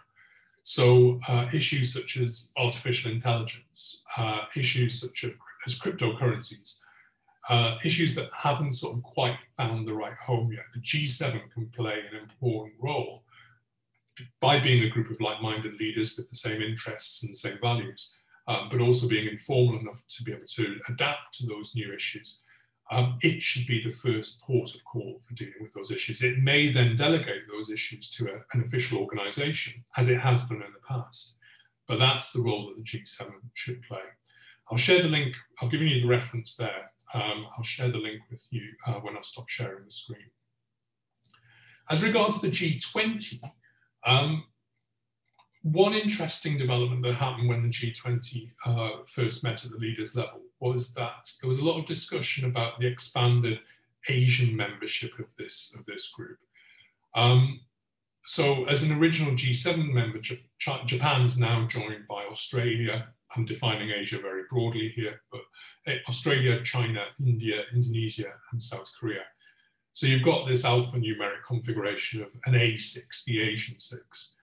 So uh, issues such as artificial intelligence, uh, issues such as cryptocurrencies, uh, issues that haven't sort of quite found the right home yet. The G7 can play an important role by being a group of like-minded leaders with the same interests and the same values, um, but also being informal enough to be able to adapt to those new issues. Um, it should be the first port of call for dealing with those issues. It may then delegate those issues to a, an official organization, as it has done in the past. But that's the role that the G7 should play. I'll share the link, I've given you the reference there um, I'll share the link with you uh, when I've stopped sharing the screen. As regards the G20, um, one interesting development that happened when the G20 uh, first met at the leaders level was that there was a lot of discussion about the expanded Asian membership of this, of this group. Um, so as an original G7 member, Japan is now joined by Australia. I'm defining Asia very broadly here, but Australia, China, India, Indonesia, and South Korea. So you've got this alphanumeric configuration of an A6, the Asian six.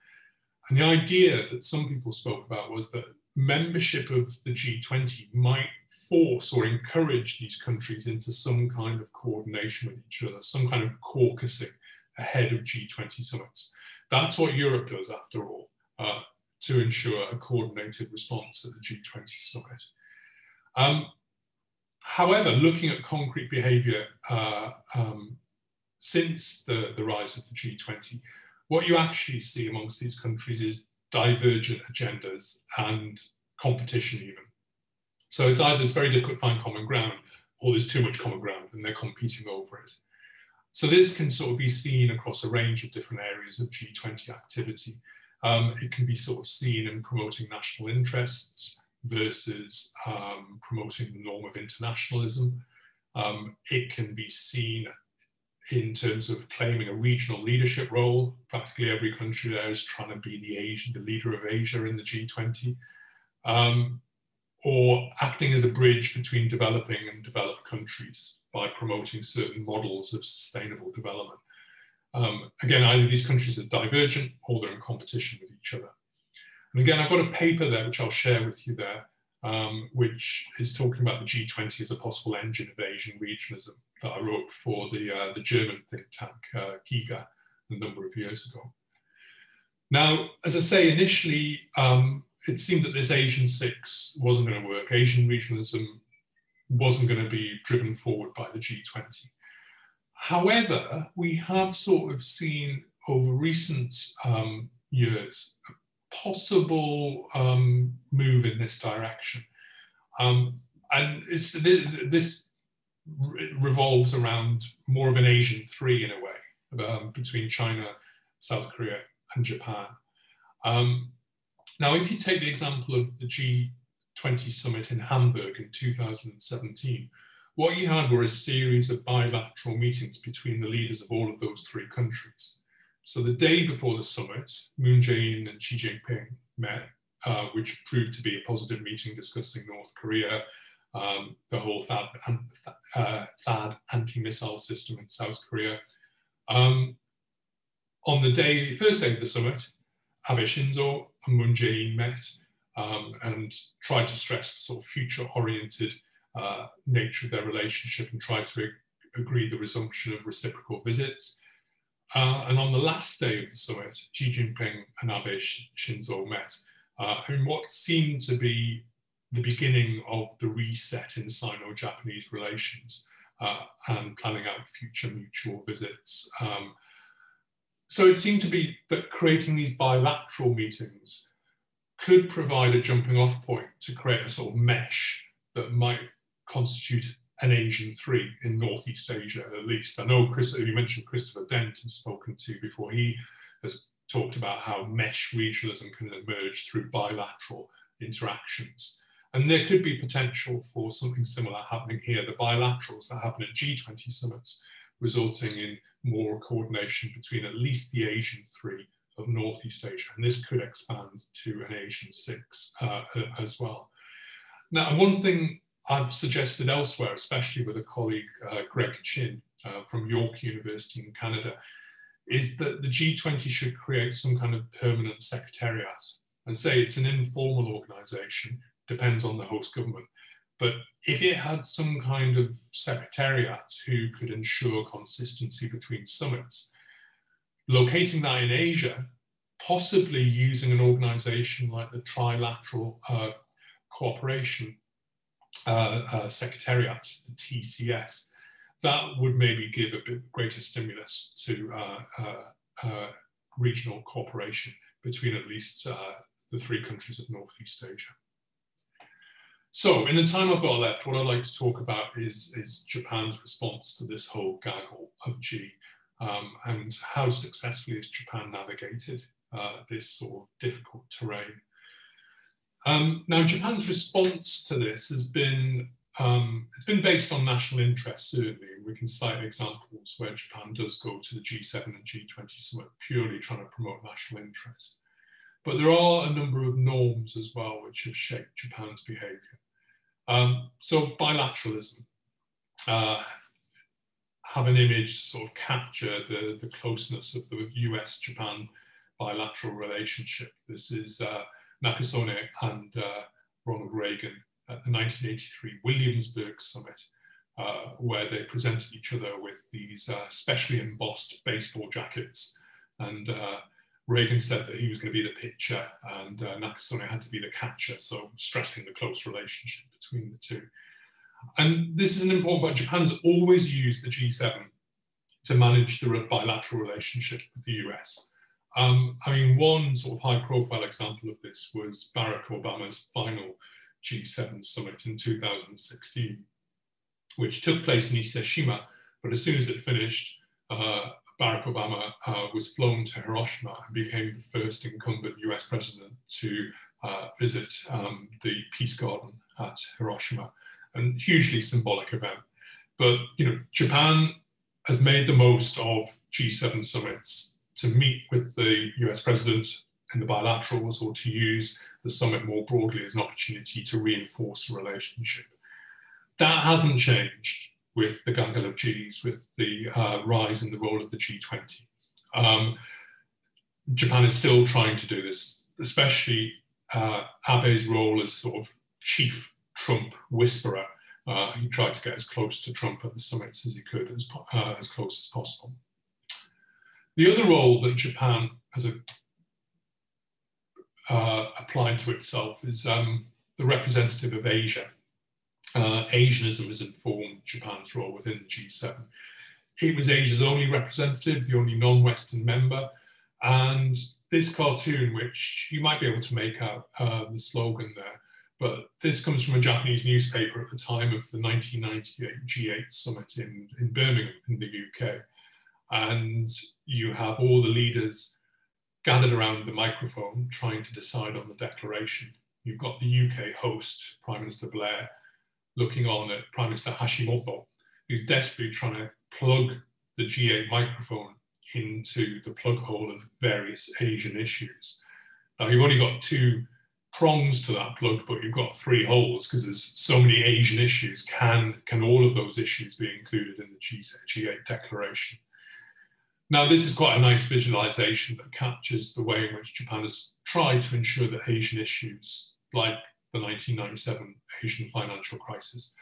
And the idea that some people spoke about was that membership of the G20 might force or encourage these countries into some kind of coordination with each other, some kind of caucusing ahead of G20 summits. That's what Europe does, after all, uh, to ensure a coordinated response at the G20 summit. Um, However, looking at concrete behavior uh, um, since the, the rise of the G20, what you actually see amongst these countries is divergent agendas and competition even. So it's either it's very difficult to find common ground or there's too much common ground and they're competing over it. So this can sort of be seen across a range of different areas of G20 activity. Um, it can be sort of seen in promoting national interests versus um, promoting the norm of internationalism. Um, it can be seen in terms of claiming a regional leadership role. Practically every country there is trying to be the Asian, the leader of Asia in the G20, um, or acting as a bridge between developing and developed countries by promoting certain models of sustainable development. Um, again, either these countries are divergent or they're in competition with each other. And again, I've got a paper there which I'll share with you there, um, which is talking about the G20 as a possible engine of Asian regionalism that I wrote for the, uh, the German think tank, uh, GIGA, a number of years ago. Now, as I say, initially, um, it seemed that this Asian six wasn't going to work. Asian regionalism wasn't going to be driven forward by the G20. However, we have sort of seen over recent um, years a possible um, move in this direction. Um, and this revolves around more of an Asian three in a way, um, between China, South Korea, and Japan. Um, now, if you take the example of the G20 summit in Hamburg in 2017, what you had were a series of bilateral meetings between the leaders of all of those three countries. So the day before the summit, Moon Jae-in and Xi Jinping met, uh, which proved to be a positive meeting discussing North Korea, um, the whole THAAD, uh, THAAD anti-missile system in South Korea. Um, on the day, first day of the summit, Abe Shinzo and Moon Jae-in met um, and tried to stress the sort of future-oriented uh, nature of their relationship and tried to ag agree the resumption of reciprocal visits. Uh, and on the last day of the summit, Xi Jinping and Abe Shinzo met uh, in what seemed to be the beginning of the reset in Sino-Japanese relations uh, and planning out future mutual visits. Um, so it seemed to be that creating these bilateral meetings could provide a jumping off point to create a sort of mesh that might constitute an Asian three in Northeast Asia, at least. I know Chris, you mentioned Christopher Dent has spoken to before. He has talked about how mesh regionalism can emerge through bilateral interactions. And there could be potential for something similar happening here, the bilaterals that happen at G20 summits, resulting in more coordination between at least the Asian three of Northeast Asia. And this could expand to an Asian six uh, as well. Now, one thing I've suggested elsewhere, especially with a colleague, uh, Greg Chin uh, from York University in Canada, is that the G20 should create some kind of permanent secretariat. And say it's an informal organization, depends on the host government. But if it had some kind of secretariat who could ensure consistency between summits, locating that in Asia, possibly using an organization like the Trilateral uh, Cooperation uh, uh, Secretariat, the TCS, that would maybe give a bit greater stimulus to uh, uh, uh, regional cooperation between at least the three countries of Northeast Asia. So in the time I've got left, what I'd like to talk about is, is Japan's response to this whole gaggle of G um, and how successfully has Japan navigated uh, this sort of difficult terrain. Um, now, Japan's response to this has been um, it's been based on national interest, certainly. We can cite examples where Japan does go to the G7 and G20 summit purely trying to promote national interest. But there are a number of norms as well which have shaped Japan's behavior. Um, so bilateralism, uh, have an image to sort of capture the, the closeness of the US-Japan bilateral relationship. This is uh, Nakasone and uh, Ronald Reagan at the 1983 Williamsburg summit, uh, where they presented each other with these uh, specially embossed baseball jackets. And uh, Reagan said that he was going to be the pitcher and uh, Nakasone had to be the catcher, so stressing the close relationship between the two. And this is an important point. Japan's always used the G7 to manage the bilateral relationship with the US. Um, I mean, one sort of high profile example of this was Barack Obama's final G7 summit in 2016, which took place in Ise-Shima. But as soon as it finished, uh, Barack Obama uh, was flown to Hiroshima and became the first incumbent US president to uh, visit um, the Peace Garden at Hiroshima, and hugely symbolic event. But you know, Japan has made the most of G7 summits to meet with the US president in the bilaterals or to use the summit more broadly as an opportunity to reinforce the relationship. That hasn't changed with the gaggle of Gs, with the uh, rise in the role of the G20. Um, Japan is still trying to do this, especially uh, Abe's role as sort of chief Trump whisperer. Uh, he tried to get as close to Trump at the summits as he could, as, uh, as close as possible. The other role that Japan has a, uh, applied to itself is um, the representative of Asia. Uh, Asianism has informed Japan's role within the G7. It was Asia's only representative, the only non-Western member, and this cartoon, which you might be able to make out uh, the slogan there, but this comes from a Japanese newspaper at the time of the 1998 G8 summit in, in Birmingham in the UK. And you have all the leaders gathered around the microphone trying to decide on the declaration. You've got the UK host, Prime Minister Blair, looking on at Prime Minister Hashimoto, who's desperately trying to plug the G8 microphone into the plug hole of various Asian issues. Now, you've only got two prongs to that plug, but you've got three holes because there's so many Asian issues. Can, can all of those issues be included in the G8 declaration? Now, this is quite a nice visualization that captures the way in which Japan has tried to ensure that Asian issues, like the 1997 Asian financial crisis,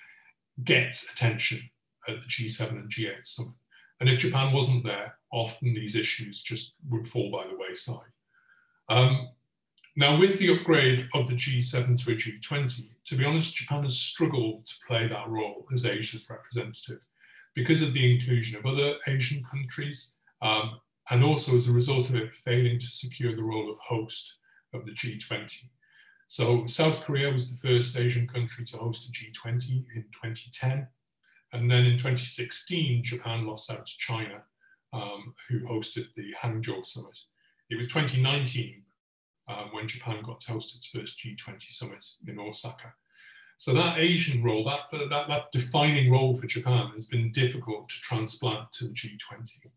gets attention at the G7 and G8 summit. And if Japan wasn't there, often these issues just would fall by the wayside. Um, now, with the upgrade of the G7 to a G20, to be honest, Japan has struggled to play that role as Asia's representative because of the inclusion of other Asian countries um, and also as a result of it failing to secure the role of host of the G20. So South Korea was the first Asian country to host a G20 in 2010. And then in 2016, Japan lost out to China, um, who hosted the Hangzhou summit. It was 2019 um, when Japan got to host its first G20 summit in Osaka. So that Asian role, that, that, that defining role for Japan has been difficult to transplant to the G20.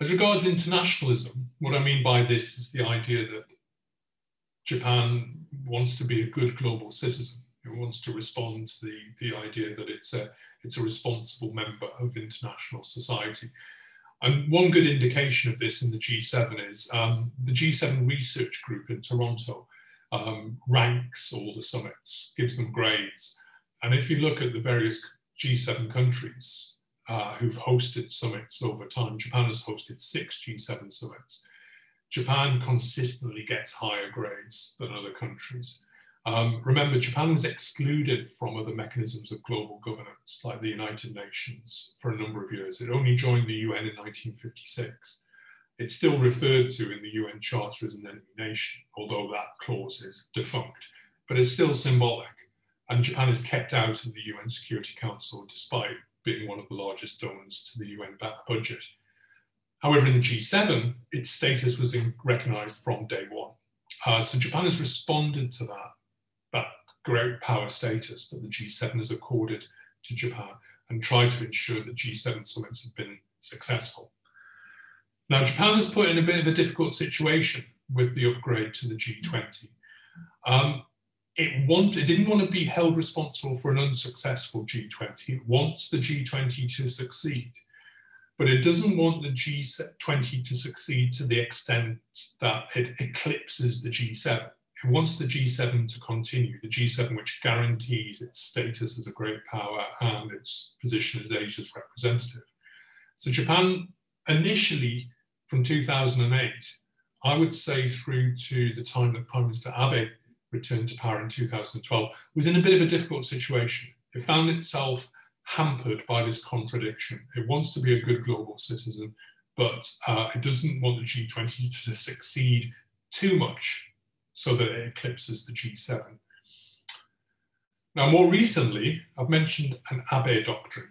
As regards internationalism, what I mean by this is the idea that Japan wants to be a good global citizen. It wants to respond to the, the idea that it's a, it's a responsible member of international society. And one good indication of this in the G7 is um, the G7 research group in Toronto um, ranks all the summits, gives them grades. And if you look at the various G7 countries uh, who've hosted summits over time, Japan has hosted six G7 summits. Japan consistently gets higher grades than other countries. Um, remember, Japan was excluded from other mechanisms of global governance, like the United Nations, for a number of years. It only joined the UN in 1956. It's still referred to in the UN Charter as an enemy nation, although that clause is defunct, but it's still symbolic. And Japan is kept out of the UN Security Council despite being one of the largest donors to the UN budget. However, in the G7, its status was recognized from day one. Uh, so Japan has responded to that great power status that the G7 has accorded to Japan and tried to ensure that G7 summits have been successful. Now, Japan was put in a bit of a difficult situation with the upgrade to the G20. Um, it, want, it didn't want to be held responsible for an unsuccessful G20. It wants the G20 to succeed, but it doesn't want the G20 to succeed to the extent that it eclipses the G7 it wants the G7 to continue, the G7 which guarantees its status as a great power and its position as Asia's representative. So Japan initially from 2008, I would say through to the time that Prime Minister Abe returned to power in 2012, was in a bit of a difficult situation. It found itself hampered by this contradiction. It wants to be a good global citizen, but uh, it doesn't want the G20 to succeed too much so that it eclipses the G7. Now, more recently, I've mentioned an Abe doctrine.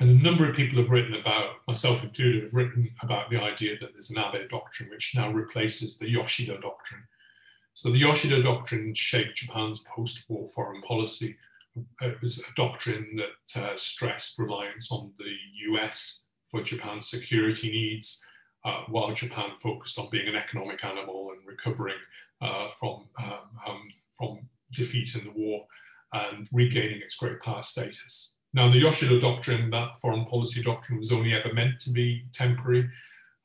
And a number of people have written about, myself included, have written about the idea that there's an Abe doctrine which now replaces the Yoshida doctrine. So the Yoshida doctrine shaped Japan's post-war foreign policy. It was a doctrine that uh, stressed reliance on the US for Japan's security needs, uh, while Japan focused on being an economic animal and recovering uh, from, um, um, from defeat in the war and regaining its great power status. Now, the Yoshida doctrine, that foreign policy doctrine, was only ever meant to be temporary,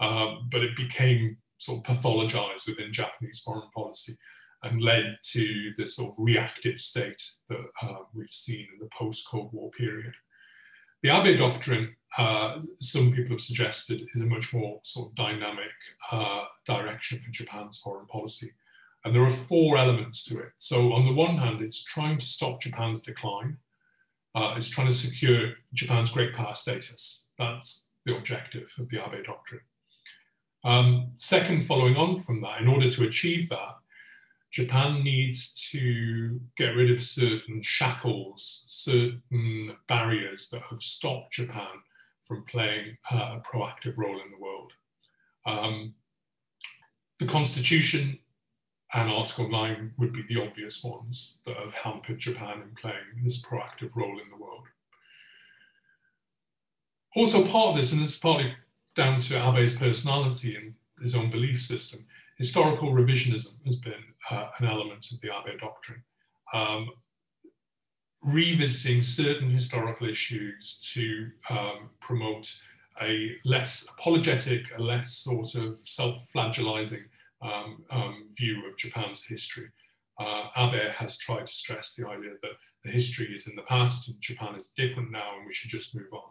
uh, but it became sort of pathologized within Japanese foreign policy and led to the sort of reactive state that uh, we've seen in the post-Cold War period. The Abe doctrine, uh, some people have suggested, is a much more sort of dynamic uh, direction for Japan's foreign policy. And there are four elements to it. So on the one hand, it's trying to stop Japan's decline. Uh, it's trying to secure Japan's great power status. That's the objective of the Abe doctrine. Um, second, following on from that, in order to achieve that, Japan needs to get rid of certain shackles, certain barriers that have stopped Japan from playing uh, a proactive role in the world. Um, the constitution and Article 9 would be the obvious ones that have hampered Japan in playing this proactive role in the world. Also, part of this, and this is partly down to Abe's personality and his own belief system, historical revisionism has been uh, an element of the Abe doctrine. Um, revisiting certain historical issues to um, promote a less apologetic, a less sort of self-flagellizing um, um, view of Japan's history. Uh, Abe has tried to stress the idea that the history is in the past and Japan is different now and we should just move on.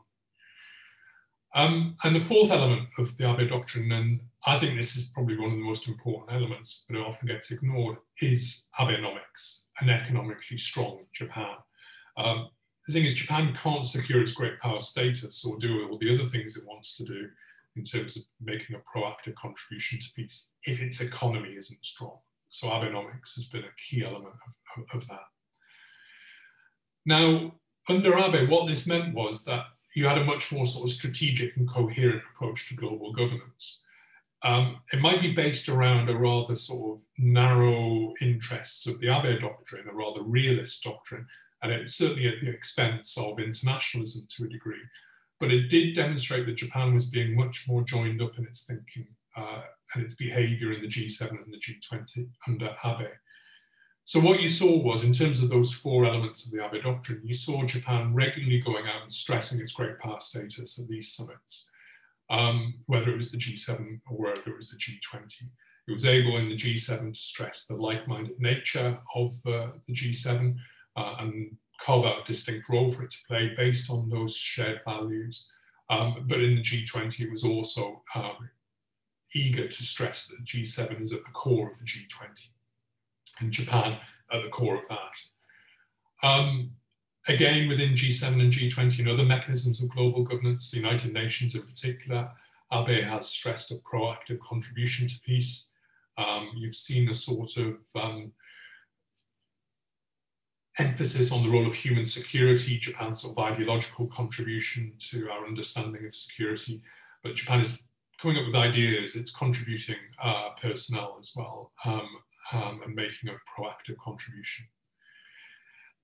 Um, and the fourth element of the Abe doctrine, and I think this is probably one of the most important elements, but it often gets ignored, is Abenomics, an economically strong Japan. Um, the thing is, Japan can't secure its great power status or do all the other things it wants to do in terms of making a proactive contribution to peace if its economy isn't strong. So Abenomics has been a key element of, of, of that. Now, under Abe, what this meant was that you had a much more sort of strategic and coherent approach to global governance. Um, it might be based around a rather sort of narrow interests of the Abe doctrine, a rather realist doctrine, and it's certainly at the expense of internationalism to a degree but it did demonstrate that Japan was being much more joined up in its thinking uh, and its behavior in the G7 and the G20 under Abe. So what you saw was, in terms of those four elements of the Abe doctrine, you saw Japan regularly going out and stressing its great power status at these summits, um, whether it was the G7 or whether it was the G20. It was able in the G7 to stress the like-minded nature of uh, the G7 uh, and carve out a distinct role for it to play based on those shared values. Um, but in the G20, it was also um, eager to stress that G7 is at the core of the G20 and Japan at the core of that. Um, again, within G7 and G20 and other mechanisms of global governance, the United Nations in particular, Abe has stressed a proactive contribution to peace. Um, you've seen a sort of um, emphasis on the role of human security, Japan's sort of ideological contribution to our understanding of security. But Japan is coming up with ideas, it's contributing uh, personnel as well um, um, and making a proactive contribution.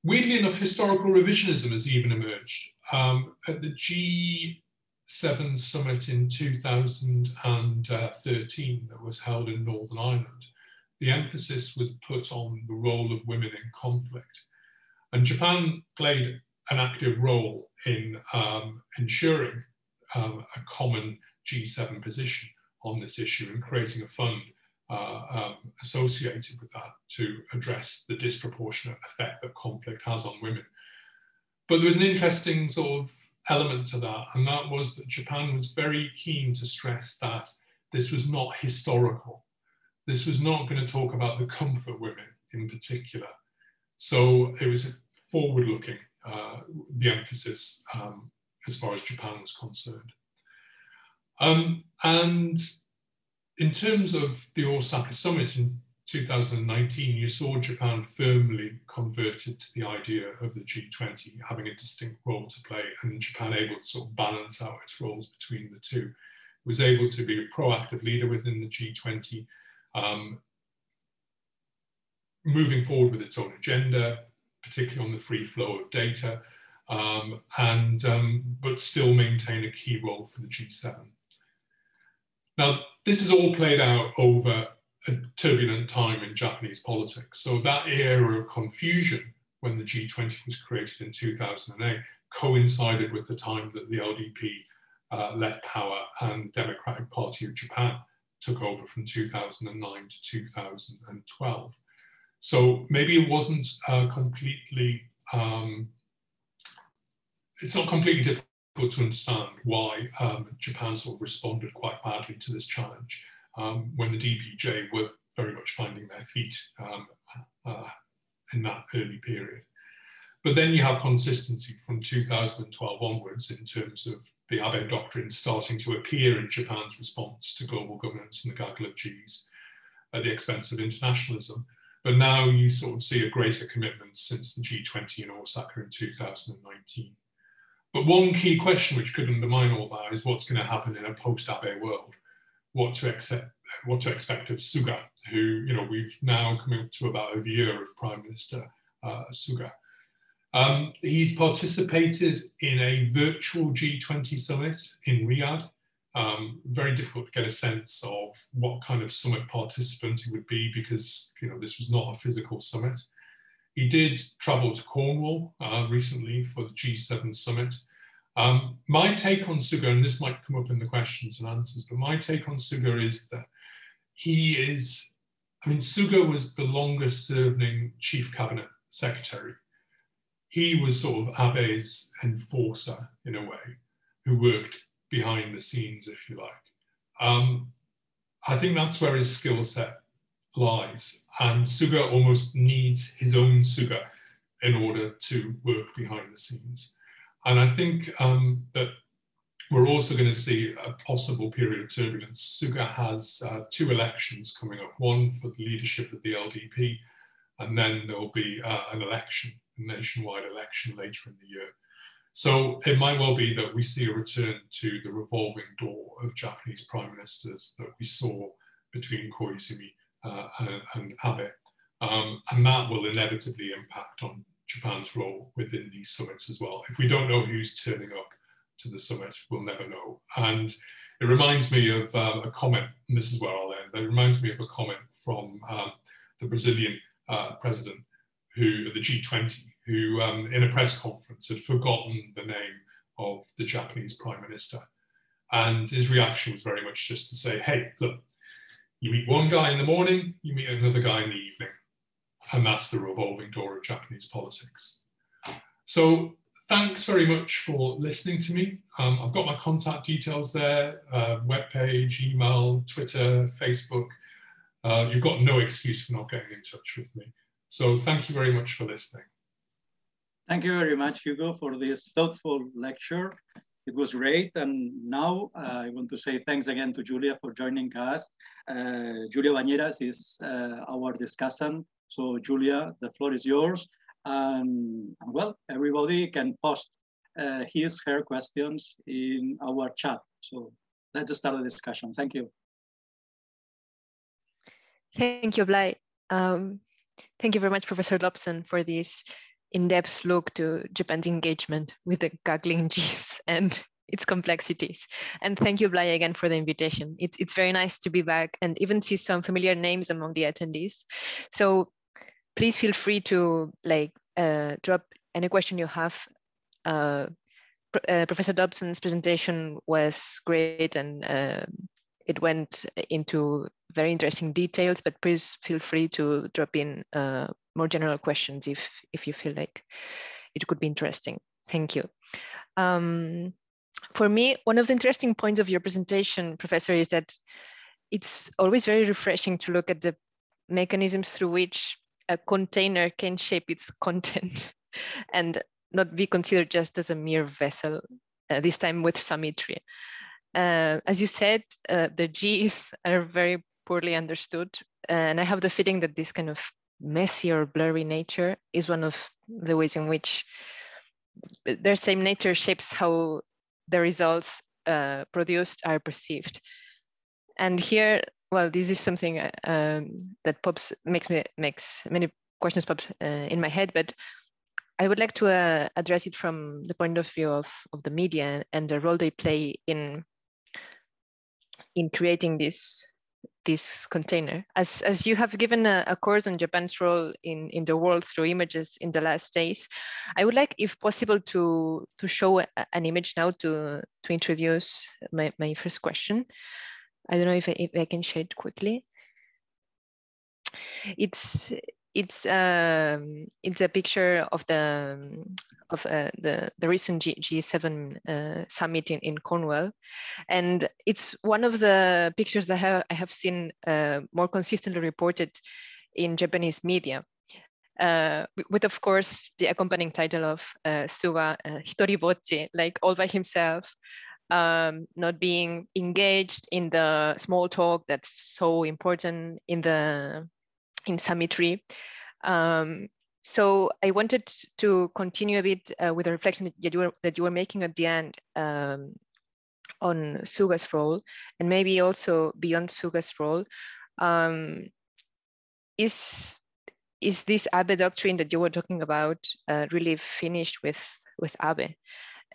Weirdly enough, historical revisionism has even emerged. Um, at the G7 summit in 2013 that was held in Northern Ireland, the emphasis was put on the role of women in conflict. And Japan played an active role in um, ensuring um, a common G7 position on this issue and creating a fund um, associated with that to address the disproportionate effect that conflict has on women. But there was an interesting sort of element to that, and that was that Japan was very keen to stress that this was not historical. This was not going to talk about the comfort women in particular. So it was a forward looking, uh, the emphasis um, as far as Japan was concerned. Um, and in terms of the Osaka summit in 2019, you saw Japan firmly converted to the idea of the G20 having a distinct role to play, and Japan able to sort of balance out its roles between the two. It was able to be a proactive leader within the G20, um, moving forward with its own agenda, particularly on the free flow of data, um, and um, but still maintain a key role for the G7. Now, this has all played out over a turbulent time in Japanese politics. So that era of confusion when the G20 was created in 2008 coincided with the time that the LDP uh, left power and Democratic Party of Japan took over from 2009 to 2012. So maybe it wasn't uh, completely, um, it's not completely difficult to understand why um, Japan sort of responded quite badly to this challenge um, when the DPJ were very much finding their feet um, uh, in that early period. But then you have consistency from 2012 onwards in terms of the Abe Doctrine starting to appear in Japan's response to global governance and the gaggle of Gs at the expense of internationalism. But now you sort of see a greater commitment since the G20 in Osaka in 2019. But one key question which could undermine all that is what's going to happen in a post-Abe world. What to accept, what to expect of Suga, who you know we've now come up to about a year of Prime Minister uh, Suga. Um, he's participated in a virtual G20 summit in Riyadh um, very difficult to get a sense of what kind of summit participant he would be because you know this was not a physical summit. He did travel to Cornwall uh, recently for the G7 summit. Um, my take on Suga, and this might come up in the questions and answers, but my take on Suga is that he is, I mean, Suga was the longest serving chief cabinet secretary. He was sort of Abe's enforcer in a way, who worked behind the scenes, if you like. Um, I think that's where his skill set lies. And Suga almost needs his own Suga in order to work behind the scenes. And I think um, that we're also going to see a possible period of turbulence. Suga has uh, two elections coming up, one for the leadership of the LDP, and then there'll be uh, an election, a nationwide election later in the year. So it might well be that we see a return to the revolving door of Japanese prime ministers that we saw between Koizumi uh, and, and, Abe. Um, and that will inevitably impact on Japan's role within these summits as well. If we don't know who's turning up to the summit, we'll never know. And it reminds me of um, a comment, and this is where I'll end, it reminds me of a comment from um, the Brazilian uh, president who, the G20, who um, in a press conference had forgotten the name of the Japanese prime minister. And his reaction was very much just to say, hey, look, you meet one guy in the morning, you meet another guy in the evening. And that's the revolving door of Japanese politics. So thanks very much for listening to me. Um, I've got my contact details there, uh, webpage, email, Twitter, Facebook. Uh, you've got no excuse for not getting in touch with me. So thank you very much for listening. Thank you very much, Hugo, for this thoughtful lecture. It was great. And now uh, I want to say thanks again to Julia for joining us. Uh, Julia Bañeras is uh, our discussant. So Julia, the floor is yours. And well, everybody can post uh, his, her questions in our chat. So let's start the discussion. Thank you. Thank you, Blai. Um, thank you very much, Professor Dobson, for this in-depth look to Japan's engagement with the gaggling Gs [LAUGHS] and its complexities. And thank you, Blai, again for the invitation. It's, it's very nice to be back and even see some familiar names among the attendees. So please feel free to like uh, drop any question you have. Uh, uh, Professor Dobson's presentation was great and uh, it went into very interesting details, but please feel free to drop in uh, more general questions if, if you feel like it could be interesting. Thank you. Um, for me, one of the interesting points of your presentation, Professor, is that it's always very refreshing to look at the mechanisms through which a container can shape its [LAUGHS] content [LAUGHS] and not be considered just as a mere vessel, uh, this time with summitry. uh, as you said, uh, the G's are very poorly understood. And I have the feeling that this kind of messy or blurry nature is one of the ways in which their same nature shapes how the results uh, produced are perceived. And here, well, this is something uh, um, that pops makes me makes many questions pop uh, in my head, but I would like to uh, address it from the point of view of, of the media and the role they play in in creating this this container. As, as you have given a, a, course on Japan's role in, in the world through images in the last days, I would like, if possible, to, to show a, an image now to, to introduce my, my first question. I don't know if I, if I can share it quickly. It's it's um, it's a picture of the of uh, the the recent G, G7 uh, summit in, in Cornwall, and it's one of the pictures that I have, I have seen uh, more consistently reported in Japanese media. Uh, with of course the accompanying title of uh, Suga uh, Hitoribocchi, like all by himself, um, not being engaged in the small talk that's so important in the in Summitry. Um, so I wanted to continue a bit uh, with the reflection that you were that you were making at the end um, on Suga's role, and maybe also beyond Suga's role. Um, is is this Abe doctrine that you were talking about uh, really finished with with Abe?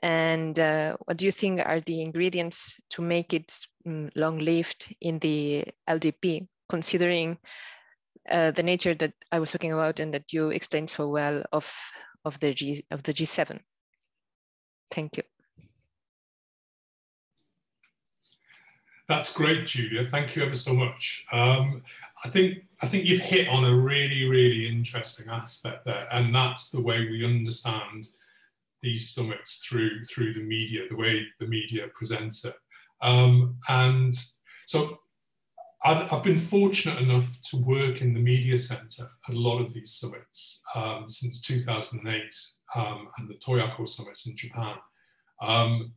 And uh, what do you think are the ingredients to make it um, long-lived in the LDP, considering uh, the nature that I was talking about and that you explained so well of, of, the, G, of the G7. Thank you. That's great, Julia. Thank you ever so much. Um, I think I think you've hit on a really, really interesting aspect there, and that's the way we understand these summits through through the media, the way the media presents it. Um, and so I've, I've, been fortunate enough to work in the media center at a lot of these summits um, since 2008 um, and the Toyako summits in Japan. Um,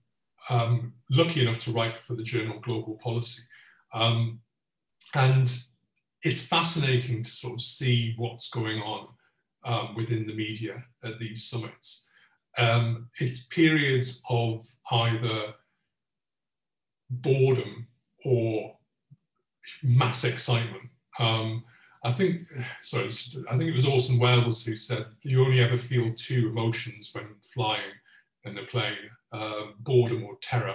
um, lucky enough to write for the journal Global Policy. Um, and it's fascinating to sort of see what's going on um, within the media at these summits. it's periods of either boredom or mass excitement. Um, I think, sorry, I think it was Orson Welles who said you only ever feel two emotions when flying in a plane, uh, boredom or terror.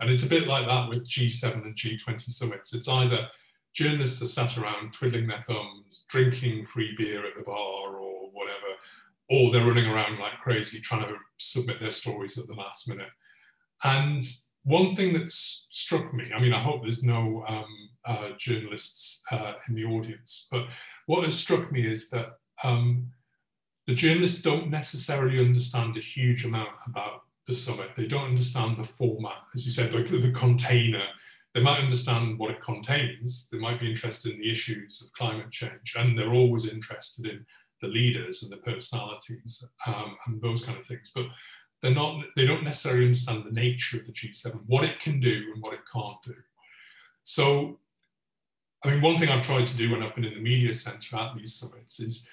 And it's a bit like that with G7 and G20 summits. It's either journalists are sat around twiddling their thumbs, drinking free beer at the bar or whatever, or they're running around like crazy trying to submit their stories at the last minute. And one thing that's struck me, I mean, I hope there's no um, uh, journalists uh, in the audience, but what has struck me is that um, the journalists don't necessarily understand a huge amount about the summit. They don't understand the format, as you said, like the, the container. They might understand what it contains. They might be interested in the issues of climate change, and they're always interested in the leaders and the personalities um, and those kind of things. But they're not, they don't necessarily understand the nature of the G7, what it can do and what it can't do. So, I mean, one thing I've tried to do when I've been in the media center at these summits is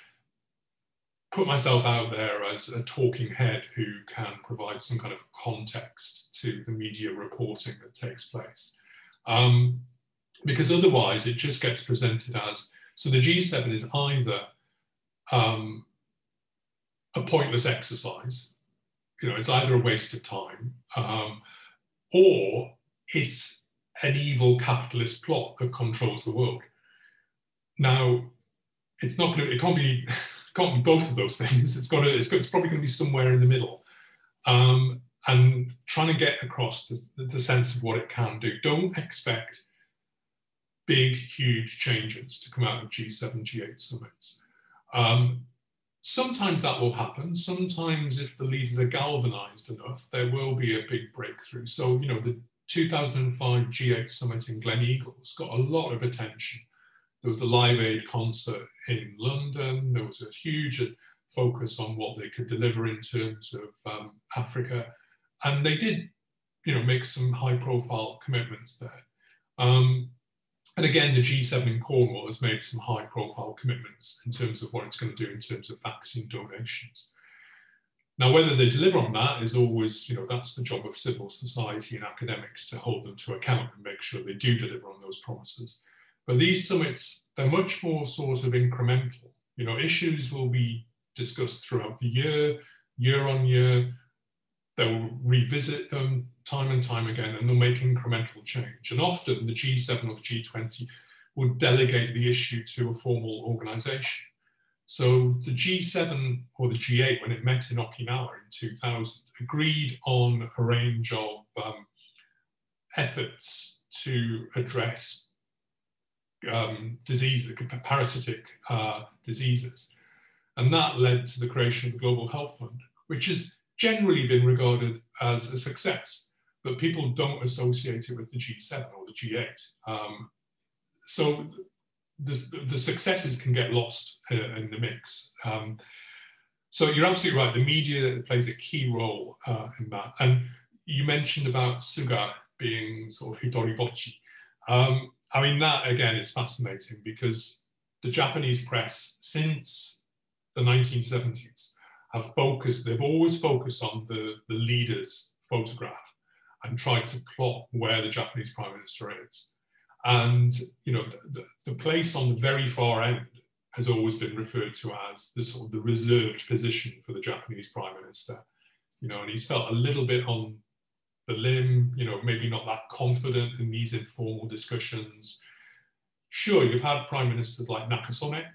put myself out there as a talking head who can provide some kind of context to the media reporting that takes place. Um, because otherwise it just gets presented as, so the G7 is either um, a pointless exercise, you know, it's either a waste of time um, or it's an evil capitalist plot that controls the world. Now, it's not going to, it can't be, [LAUGHS] can't be both of those things. It's got to, it's, got, it's probably going to be somewhere in the middle. Um, and trying to get across the, the sense of what it can do. Don't expect big, huge changes to come out of G7, G8 summits. Um, Sometimes that will happen. Sometimes, if the leaders are galvanized enough, there will be a big breakthrough. So, you know, the 2005 G8 summit in Glen Gleneagles got a lot of attention. There was the Live Aid concert in London. There was a huge focus on what they could deliver in terms of um, Africa. And they did you know, make some high profile commitments there. Um, and again, the G7 in Cornwall has made some high profile commitments in terms of what it's going to do in terms of vaccine donations. Now, whether they deliver on that is always, you know, that's the job of civil society and academics to hold them to account and make sure they do deliver on those promises. But these summits, they're much more sort of incremental. You know, issues will be discussed throughout the year, year on year. They'll revisit them time and time again, and they'll make incremental change. And often the G7 or the G20 would delegate the issue to a formal organization. So the G7 or the G8, when it met in Okinawa in 2000, agreed on a range of um, efforts to address um, diseases, parasitic uh, diseases. And that led to the creation of the Global Health Fund, which has generally been regarded as a success, but people don't associate it with the G7 or the G8. Um, so the, the, successes can get lost uh, in the mix. Um, so you're absolutely right. The media plays a key role uh, in that. And you mentioned about Suga being sort of hitoribochi. Um, I mean, that again is fascinating because the Japanese press, since the 1970s, have focused, they've always focused on the, the leader's photograph and tried to plot where the Japanese prime minister is. And, you know, the, the place on the very far end has always been referred to as the sort of the reserved position for the Japanese prime minister. You know, and he's felt a little bit on the limb, you know, maybe not that confident in these informal discussions. Sure, you've had prime ministers like Nakasone,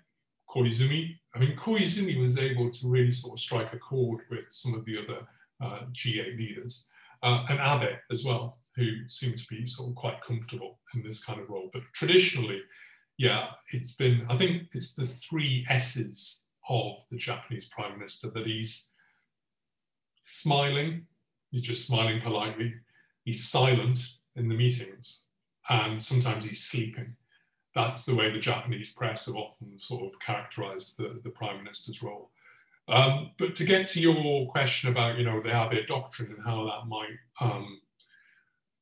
Koizumi. I mean, Koizumi was able to really sort of strike a chord with some of the other uh, G8 leaders, uh, and Abe as well, who seem to be sort of quite comfortable in this kind of role. But traditionally, yeah, it's been, I think it's the three S's of the Japanese prime minister that he's smiling, He's just smiling politely. He's silent in the meetings, and sometimes he's sleeping. That's the way the Japanese press have often sort of characterized the, the prime minister's role. Um, but to get to your question about, you know, the Abe doctrine and how that might um,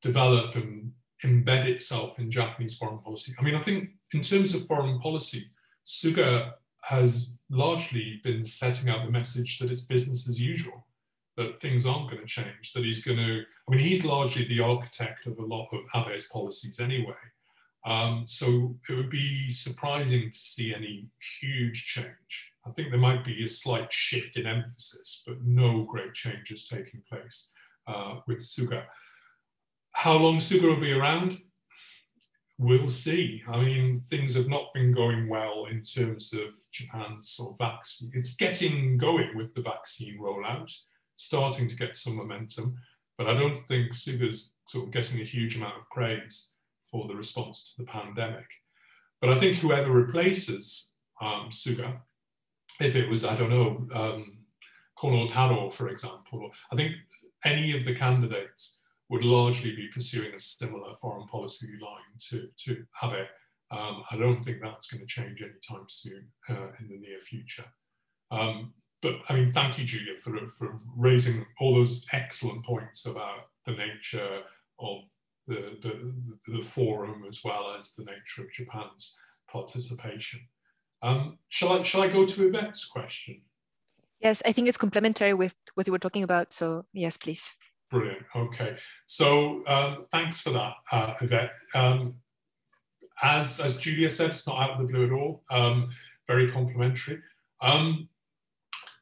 develop and embed itself in Japanese foreign policy. I mean, I think in terms of foreign policy, Suga has largely been setting out the message that it's business as usual that things aren't going to change, that he's going to, I mean, he's largely the architect of a lot of Abe's policies anyway. Um, so it would be surprising to see any huge change. I think there might be a slight shift in emphasis, but no great changes taking place uh, with Suga. How long Suga will be around? We'll see. I mean, things have not been going well in terms of Japan's sort of vaccine. It's getting going with the vaccine rollout starting to get some momentum, but I don't think Suga's sort of getting a huge amount of praise for the response to the pandemic. But I think whoever replaces um, Suga, if it was, I don't know, um, Taro, for example, I think any of the candidates would largely be pursuing a similar foreign policy line to, to Abe. Um, I don't think that's going to change anytime soon uh, in the near future. Um, but I mean, thank you, Julia, for, for raising all those excellent points about the nature of the, the, the forum as well as the nature of Japan's participation. Um, shall, I, shall I go to Yvette's question? Yes, I think it's complementary with what you were talking about. So yes, please. Brilliant. Okay. So um, thanks for that, uh, Yvette. Um, as, as Julia said, it's not out of the blue at all. Um, very complimentary. Um,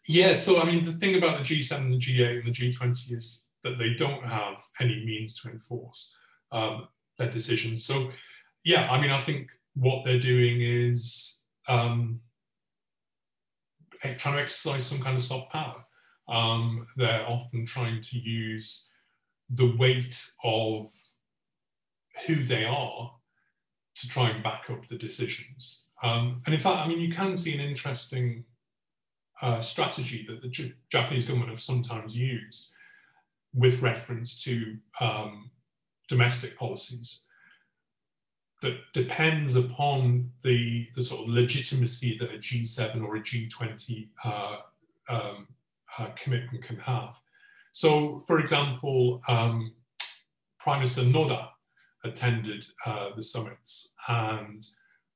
yeah, so I mean, the thing about the G7 and the G8 and the G20 is that they don't have any means to enforce um, their decisions. So, yeah, I mean, I think what they're doing is um, trying to exercise some kind of soft power. Um, they're often trying to use the weight of who they are to try and back up the decisions. Um, and in fact, I mean, you can see an interesting uh, strategy that the J Japanese government have sometimes used with reference to um, domestic policies that depends upon the, the sort of legitimacy that a G7 or a G20 uh, um, uh, commitment can have. So, for example, um, Prime Minister Noda attended uh, the summits and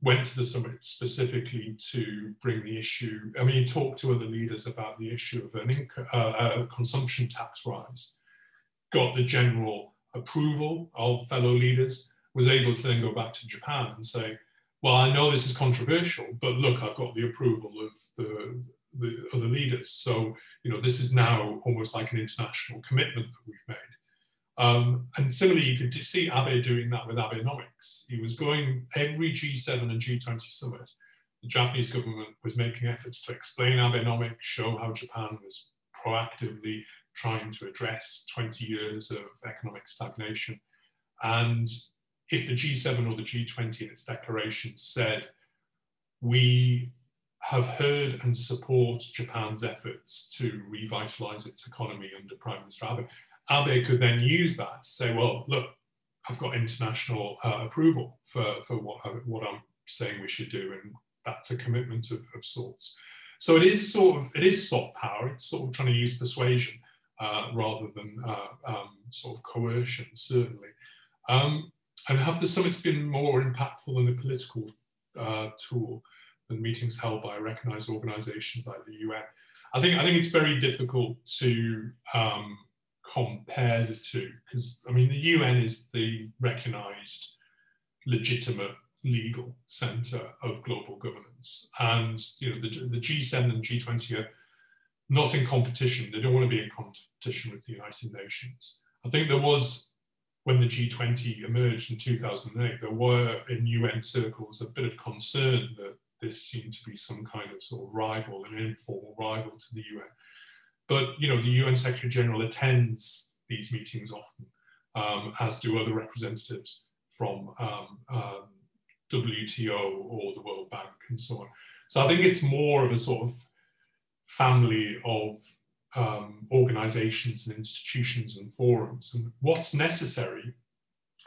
went to the summit specifically to bring the issue. I mean, talk to other leaders about the issue of an uh, a consumption tax rise, got the general approval of fellow leaders, was able to then go back to Japan and say, well, I know this is controversial, but look, I've got the approval of the, the other leaders. So, you know, this is now almost like an international commitment that we've made. Um, and similarly, you could see Abe doing that with Abenomics. He was going every G7 and G20 summit. The Japanese government was making efforts to explain Abenomics, show how Japan was proactively trying to address 20 years of economic stagnation. And if the G7 or the G20 in its declaration said, we have heard and support Japan's efforts to revitalize its economy under Prime Minister Abe, Abe could then use that to say, well, look, I've got international uh, approval for, for what, what I'm saying we should do, and that's a commitment of, of sorts. So it is sort of, it is soft power, it's sort of trying to use persuasion uh, rather than uh, um, sort of coercion, certainly. Um, and have the summits been more impactful than a political uh, tool than meetings held by recognized organizations like the UN? I think, I think it's very difficult to um, compare the two because I mean the UN is the recognized legitimate legal center of global governance and you know the, the G7 and G20 are not in competition. They don't want to be in competition with the United Nations. I think there was when the G20 emerged in 2008 there were in UN circles a bit of concern that this seemed to be some kind of sort of rival an informal rival to the UN but you know, the UN Secretary General attends these meetings often, um, as do other representatives from um, um, WTO or the World Bank and so on. So I think it's more of a sort of family of um, organizations and institutions and forums. And what's necessary,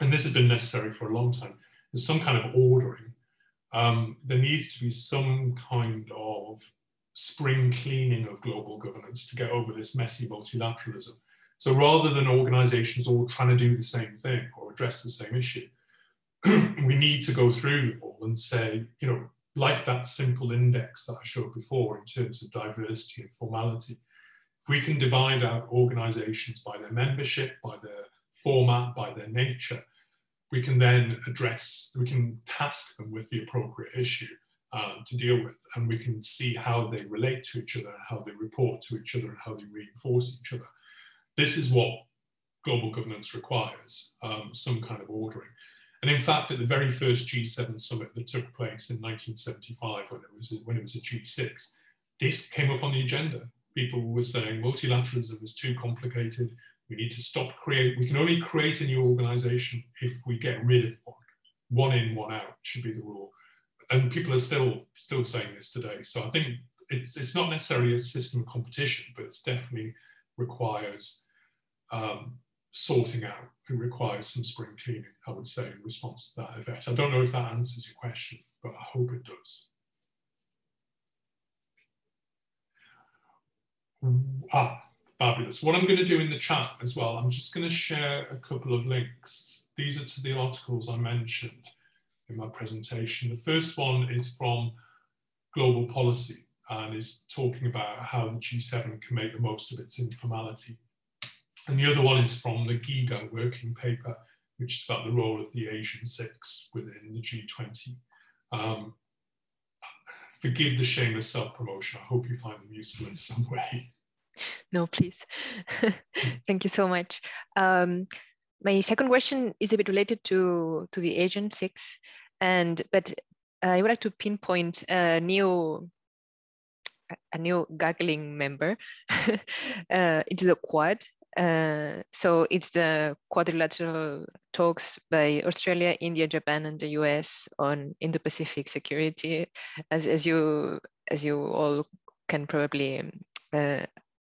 and this has been necessary for a long time, is some kind of ordering. Um, there needs to be some kind of spring cleaning of global governance to get over this messy multilateralism. So rather than organizations all trying to do the same thing or address the same issue, [CLEARS THROAT] we need to go through them all and say, you know, like that simple index that I showed before in terms of diversity and formality, if we can divide out organizations by their membership, by their format, by their nature, we can then address, we can task them with the appropriate issue um, to deal with. And we can see how they relate to each other, how they report to each other, and how they reinforce each other. This is what global governance requires, um, some kind of ordering. And in fact, at the very first G7 summit that took place in 1975, when it was, when it was a G6, this came up on the agenda. People were saying multilateralism is too complicated. We need to stop create. We can only create a new organization if we get rid of one. One in, one out should be the rule and people are still still saying this today. So I think it's it's not necessarily a system of competition, but it's definitely requires um, sorting out. It requires some spring cleaning, I would say, in response to that event. I don't know if that answers your question, but I hope it does. Ah, fabulous. What I'm going to do in the chat as well, I'm just going to share a couple of links. These are to the articles I mentioned in my presentation. The first one is from Global Policy and is talking about how the G7 can make the most of its informality. And the other one is from the GIGA working paper, which is about the role of the Asian six within the G20. Um, forgive the shameless self-promotion. I hope you find them useful in some way. [LAUGHS] No, please. [LAUGHS] Thank you so much. Um, my second question is a bit related to, to the Asian six, and but I would like to pinpoint a new a new GAGLING member. [LAUGHS] uh, it's the Quad. Uh, so it's the quadrilateral talks by Australia, India, Japan, and the US on Indo-Pacific security. As, as you as you all can probably uh,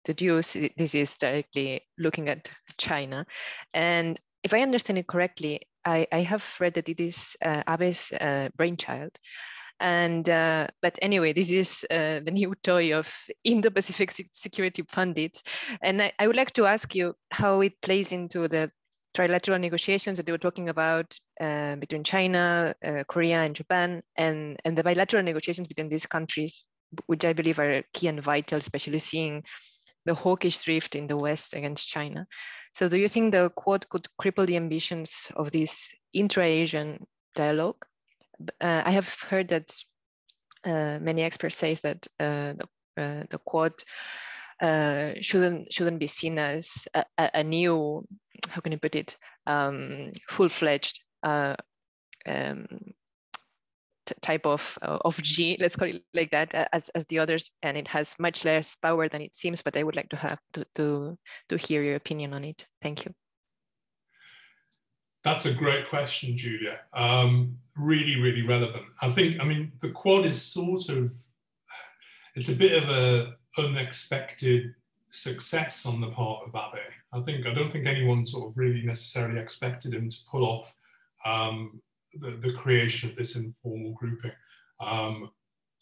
deduce, this is directly looking at China. And if I understand it correctly, I, I have read that it is uh, Abe's uh, brainchild. And uh, but anyway, this is uh, the new toy of Indo-Pacific security pundits, and I, I, would like to ask you how it plays into the trilateral negotiations that they were talking about uh, between China, uh, Korea, and Japan, and, and the bilateral negotiations between these countries, which I believe are key and vital, especially seeing the hawkish drift in the West against China. So do you think the Quad could cripple the ambitions of this intra-Asian dialogue? Uh, I have heard that uh, many experts say that uh, the, uh, the Quad uh, shouldn't shouldn't be seen as a, a new, how can I put it, um, full-fledged um, type of of G, let's call it like that, as, as the others, and it has much less power than it seems. But I would like to have to to to hear your opinion on it. Thank you. That's a great question, Julia. Um, really, really relevant. I think. I mean, the Quad is sort of it's a bit of a unexpected success on the part of Abe. I think I don't think anyone sort of really necessarily expected him to pull off um, the, the, creation of this informal grouping. Um,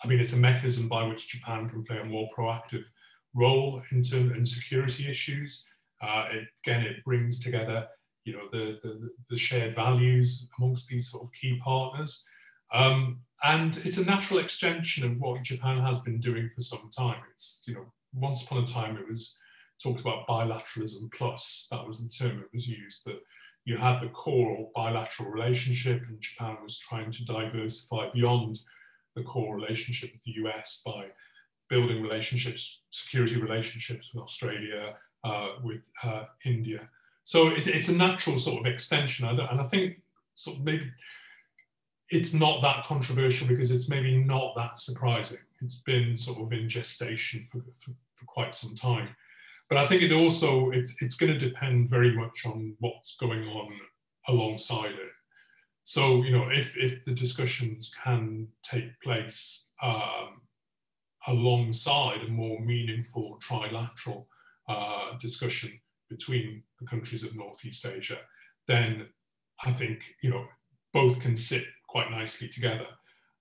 I mean, it's a mechanism by which Japan can play a more proactive role in, term, in security issues. Uh, it, again, it brings together, you know, the, the, the shared values amongst these sort of key partners. Um, and it's a natural extension of what Japan has been doing for some time. It's, you know, once upon a time it was talked about bilateralism plus, that was the term that was used, that you had the core bilateral relationship and Japan was trying to diversify beyond the core relationship with the US by building relationships, security relationships with Australia, uh, with uh, India. So it, it's a natural sort of extension. And I think sort of maybe it's not that controversial because it's maybe not that surprising. It's been sort of in gestation for, for, for quite some time. But I think it also, it's, it's going to depend very much on what's going on alongside it. So, you know, if, if the discussions can take place um, alongside a more meaningful trilateral uh, discussion between the countries of Northeast Asia, then I think, you know, both can sit quite nicely together.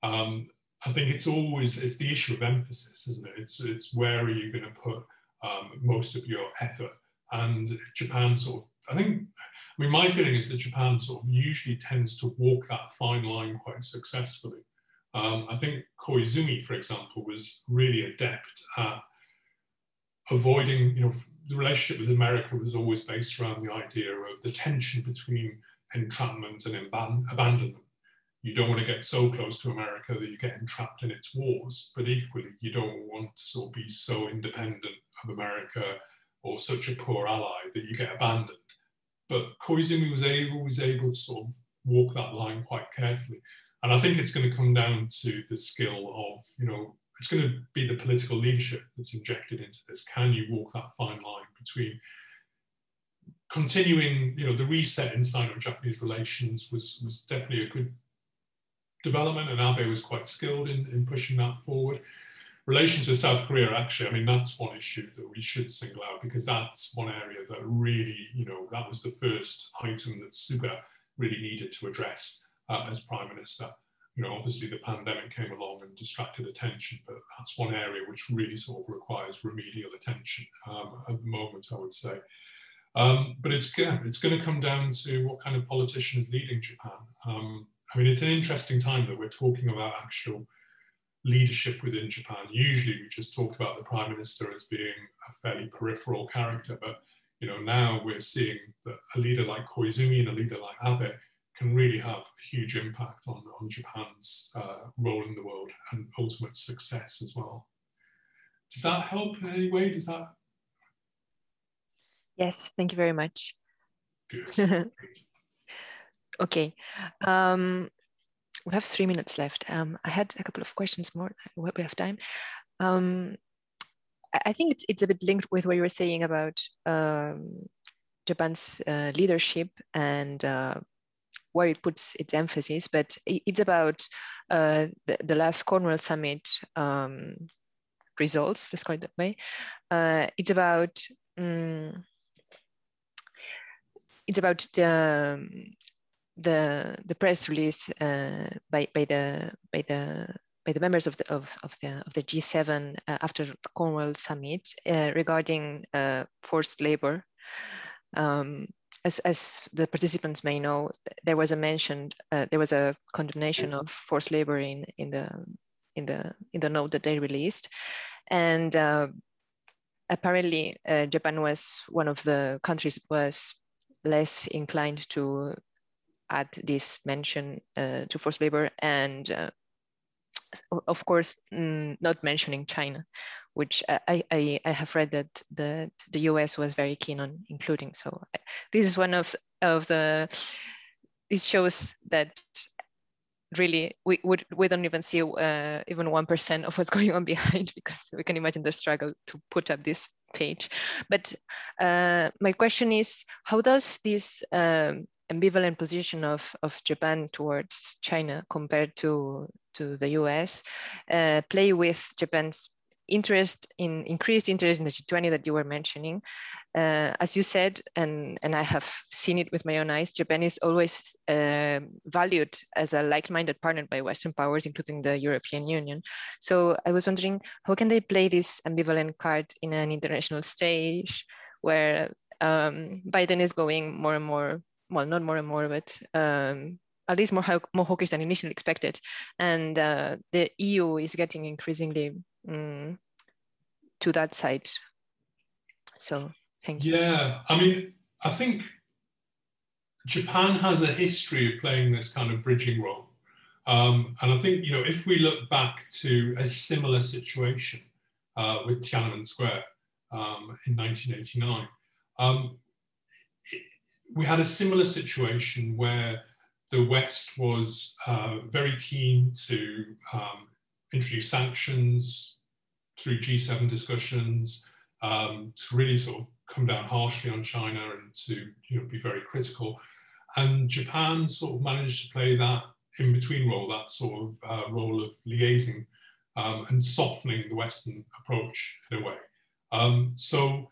Um, I think it's always it's the issue of emphasis, isn't it? It's it's where are you going to put um, most of your effort? And Japan sort of, I think, I mean, my feeling is that Japan sort of usually tends to walk that fine line quite successfully. Um, I think Koizumi, for example, was really adept at avoiding, you know, the relationship with America was always based around the idea of the tension between entrapment and abandonment you don't want to get so close to America that you get entrapped in its wars, but equally, you don't want to sort of be so independent of America or such a poor ally that you get abandoned. But Koizumi was able, was able to sort of walk that line quite carefully. And I think it's going to come down to the skill of, you know, it's going to be the political leadership that's injected into this. Can you walk that fine line between continuing, you know, the reset in Sino-Japanese relations was, was definitely a good development, and Abe was quite skilled in, in pushing that forward. Relations with South Korea, actually, I mean, that's one issue that we should single out because that's one area that really, you know, that was the first item that Suga really needed to address uh, as Prime Minister. You know, obviously the pandemic came along and distracted attention, but that's one area which really sort of requires remedial attention um, at the moment, I would say. Um, but it's, yeah, it's going to come down to what kind of politician is leading Japan. Um, I mean, it's an interesting time that we're talking about actual leadership within Japan. Usually we just talked about the prime minister as being a fairly peripheral character, but you know, now we're seeing that a leader like Koizumi and a leader like Abe can really have a huge impact on, on Japan's uh, role in the world and ultimate success as well. Does that help in any way? Does that? Yes, thank you very much. Good. [LAUGHS] Okay. Um, we have three minutes left. Um, I had a couple of questions more. We have time. Um, I think it's, it's a bit linked with what you were saying about um, Japan's uh, leadership and uh, where it puts its emphasis, but it's about uh, the, the, last Cornwall Summit um, results, let's call it that way. Uh, it's about um, it's about the the the press release uh, by by the by the by the members of the of, of the of the G7 uh, after the Cornwall summit uh, regarding uh, forced labor. Um, as, as the participants may know, there was a mentioned, uh, there was a condemnation of forced labor in, in the in the in the note that they released, and uh, apparently uh, Japan was one of the countries was less inclined to add this mention uh, to forced labor. And uh, of course mm, not mentioning China, which I, I, I have read that the, the US was very keen on including. So this is one of, of the, this shows that really we would we don't even see uh, even one percent of what's [LAUGHS] going on behind because we can imagine the struggle to put up this page. But uh, my question is, how does this um, ambivalent position of, of Japan towards China compared to to the US uh, play with Japan's interest in increased interest in the G20 that you were mentioning. Uh, as you said, and, and I have seen it with my own eyes, Japan is always uh, valued as a like-minded partner by Western powers, including the European Union. So I was wondering, how can they play this ambivalent card in an international stage where um, Biden is going more and more, well, not more and more, but um, at least more, more hawkish than initially expected. And uh, the EU is getting increasingly um, to that side. So thank you. Yeah, I mean, I think Japan has a history of playing this kind of bridging role. Um, and I think, you know, if we look back to a similar situation uh, with Tiananmen Square um, in 1989, um, we had a similar situation where the West was uh, very keen to um, introduce sanctions through G7 discussions um, to really sort of come down harshly on China and to you know, be very critical. And Japan sort of managed to play that in between role, that sort of uh, role of liaising um, and softening the Western approach in a way. Um, so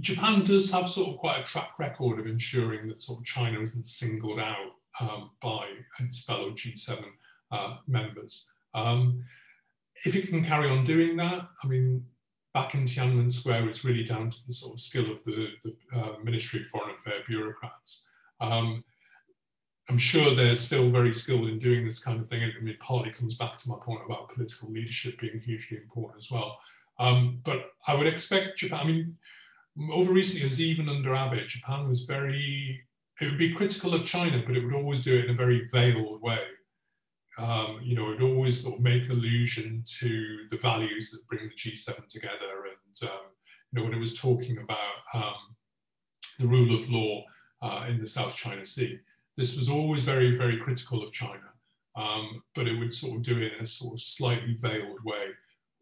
Japan does have sort of quite a track record of ensuring that sort of China isn't singled out um, by its fellow G7 uh, members. Um, if it can carry on doing that, I mean, back in Tiananmen Square, it's really down to the sort of skill of the, the uh, Ministry of Foreign Affairs bureaucrats. Um, I'm sure they're still very skilled in doing this kind of thing. I mean, partly comes back to my point about political leadership being hugely important as well. Um, but I would expect Japan, I mean, over recent years, even under Abe, Japan was very, it would be critical of China, but it would always do it in a very veiled way um, you know, it always sort of make allusion to the values that bring the G7 together. And, um, you know, when it was talking about um, the rule of law uh, in the South China Sea, this was always very, very critical of China. Um, but it would sort of do it in a sort of slightly veiled way.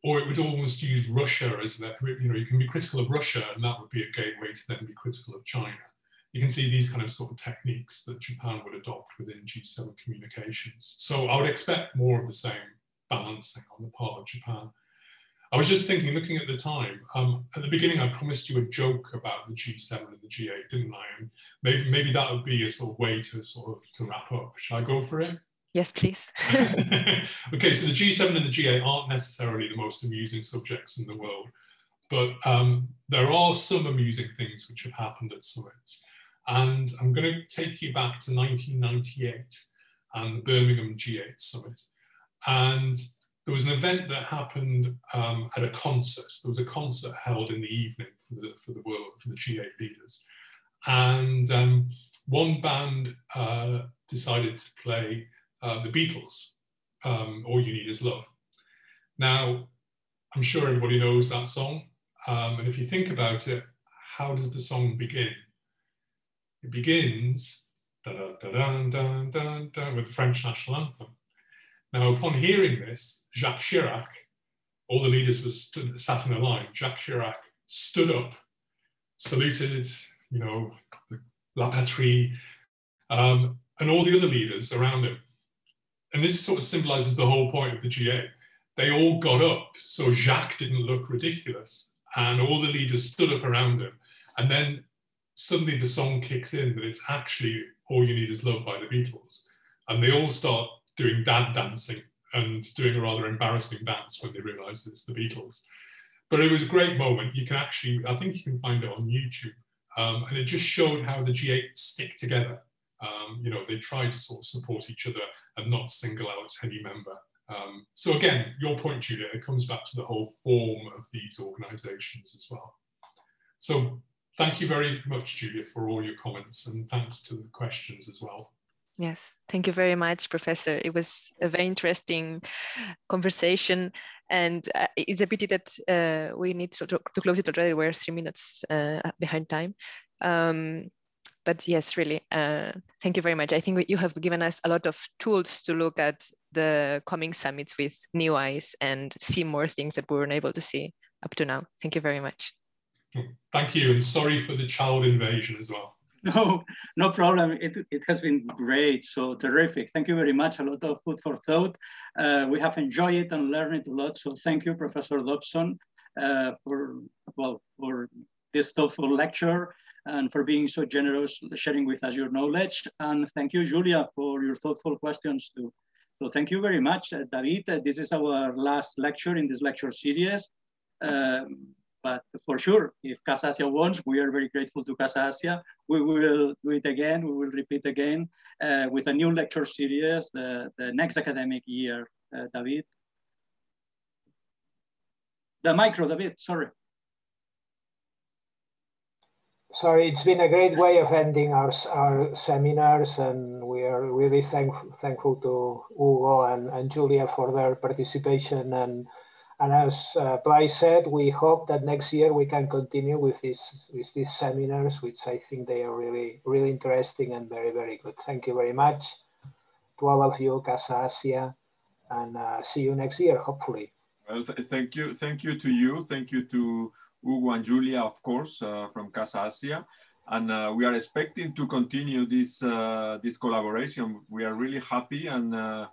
Or it would almost use Russia as that, you know, you can be critical of Russia and that would be a gateway to then be critical of China you can see these kind of sort of techniques that Japan would adopt within G7 communications. So I would expect more of the same balancing on the part of Japan. I was just thinking, looking at the time, um, at the beginning I promised you a joke about the G7 and the G8, didn't I? And maybe, maybe that would be a sort of way to sort of to wrap up. Shall I go for it? Yes, please. [LAUGHS] [LAUGHS] okay, so the G7 and the G8 aren't necessarily the most amusing subjects in the world, but um, there are some amusing things which have happened at summits. And I'm going to take you back to 1998 and the Birmingham G8 Summit. And there was an event that happened um, at a concert. There was a concert held in the evening for the, for the world, for the G8 leaders. And um, one band uh, decided to play uh, the Beatles, um, All You Need Is Love. Now, I'm sure everybody knows that song. Um, and if you think about it, how does the song begin? It begins with the French national anthem. Now, upon hearing this, Jacques Chirac, all the leaders were stood, sat in a line. Jacques Chirac stood up, saluted, you know, the, La Patrie, um, and all the other leaders around him. And this sort of symbolizes the whole point of the G8. They all got up, so Jacques didn't look ridiculous, and all the leaders stood up around him. And then suddenly the song kicks in that it's actually All You Need Is Love by the Beatles. And they all start doing dad dancing and doing a rather embarrassing dance when they realize it's the Beatles. But it was a great moment. You can actually, I think you can find it on YouTube. Um, and it just showed how the G8 stick together. Um, you know, they try to sort of support each other and not single out any member. Um, so again, your point, Julia, it comes back to the whole form of these organizations as well. So thank you very much, Julia, for all your comments and thanks to the questions as well. Yes, thank you very much, Professor. It was a very interesting conversation, and uh, it's a pity that uh, we need to, to, close it already. We're three minutes uh, behind time. Um, but yes, really, uh, thank you very much. I think you have given us a lot of tools to look at the coming summits with new eyes and see more things that we weren't able to see up to now. Thank you very much. Thank you, and sorry for the child invasion as well. [LAUGHS] No, no problem. It, it has been great, so terrific. Thank you very much. A lot of food for thought. Uh, we have enjoyed it and learned it a lot. So thank you, Professor Dobson, uh, for well for this thoughtful lecture and for being so generous, sharing with us your knowledge. And thank you, Julia, for your thoughtful questions too. So thank you very much, uh, David. Uh, this is our last lecture in this lecture series. Um, but for sure, if Casa Asia wants, we are very grateful to Casa Asia. We will do it again. We will repeat again uh, with a new lecture series the, the next academic year, uh, David. The micro, David, sorry. Sorry, it's been a great way of ending our, our seminars and we are really thank, thankful to Hugo and, and Julia for their participation and and as uh, Blai said, we hope that next year we can continue with these with these seminars, which I think they are really really interesting and very very good. Thank you very much to all of you, Casa Asia, and uh, see you next year, hopefully. Well, th thank you, thank you to you, thank you to Hugo and Julia, of course, uh, from Casa Asia, and uh, we are expecting to continue this uh, this collaboration. We are really happy and uh,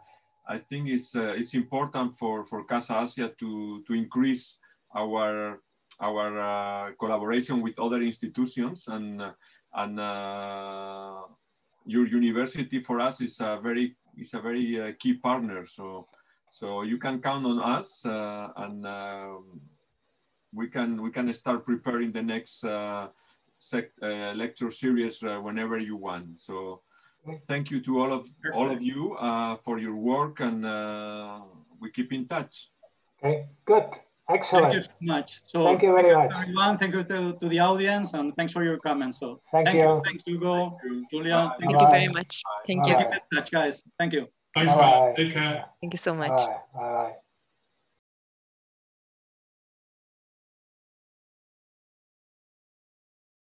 I think it's uh, it's important for for Casa Asia to to increase our our uh, collaboration with other institutions and and uh, your university for us is a very is a very uh, key partner. So so you can count on us uh, and um, we can we can start preparing the next uh, lecture series whenever you want. So thank you to all of Perfect. all of you uh, for your work, and uh, we keep in touch. Okay, good, excellent. Thank you so much. So thank you very much, everyone. Thank you to, to the audience, and thanks for your comments. So thank, thank you. you. Thanks, Hugo, Julia. Thank, thank you very much. Thank Bye. you. Keep in touch, guys. Thank you. Thanks, Bye. Take care. Thank you so much. Bye. Bye.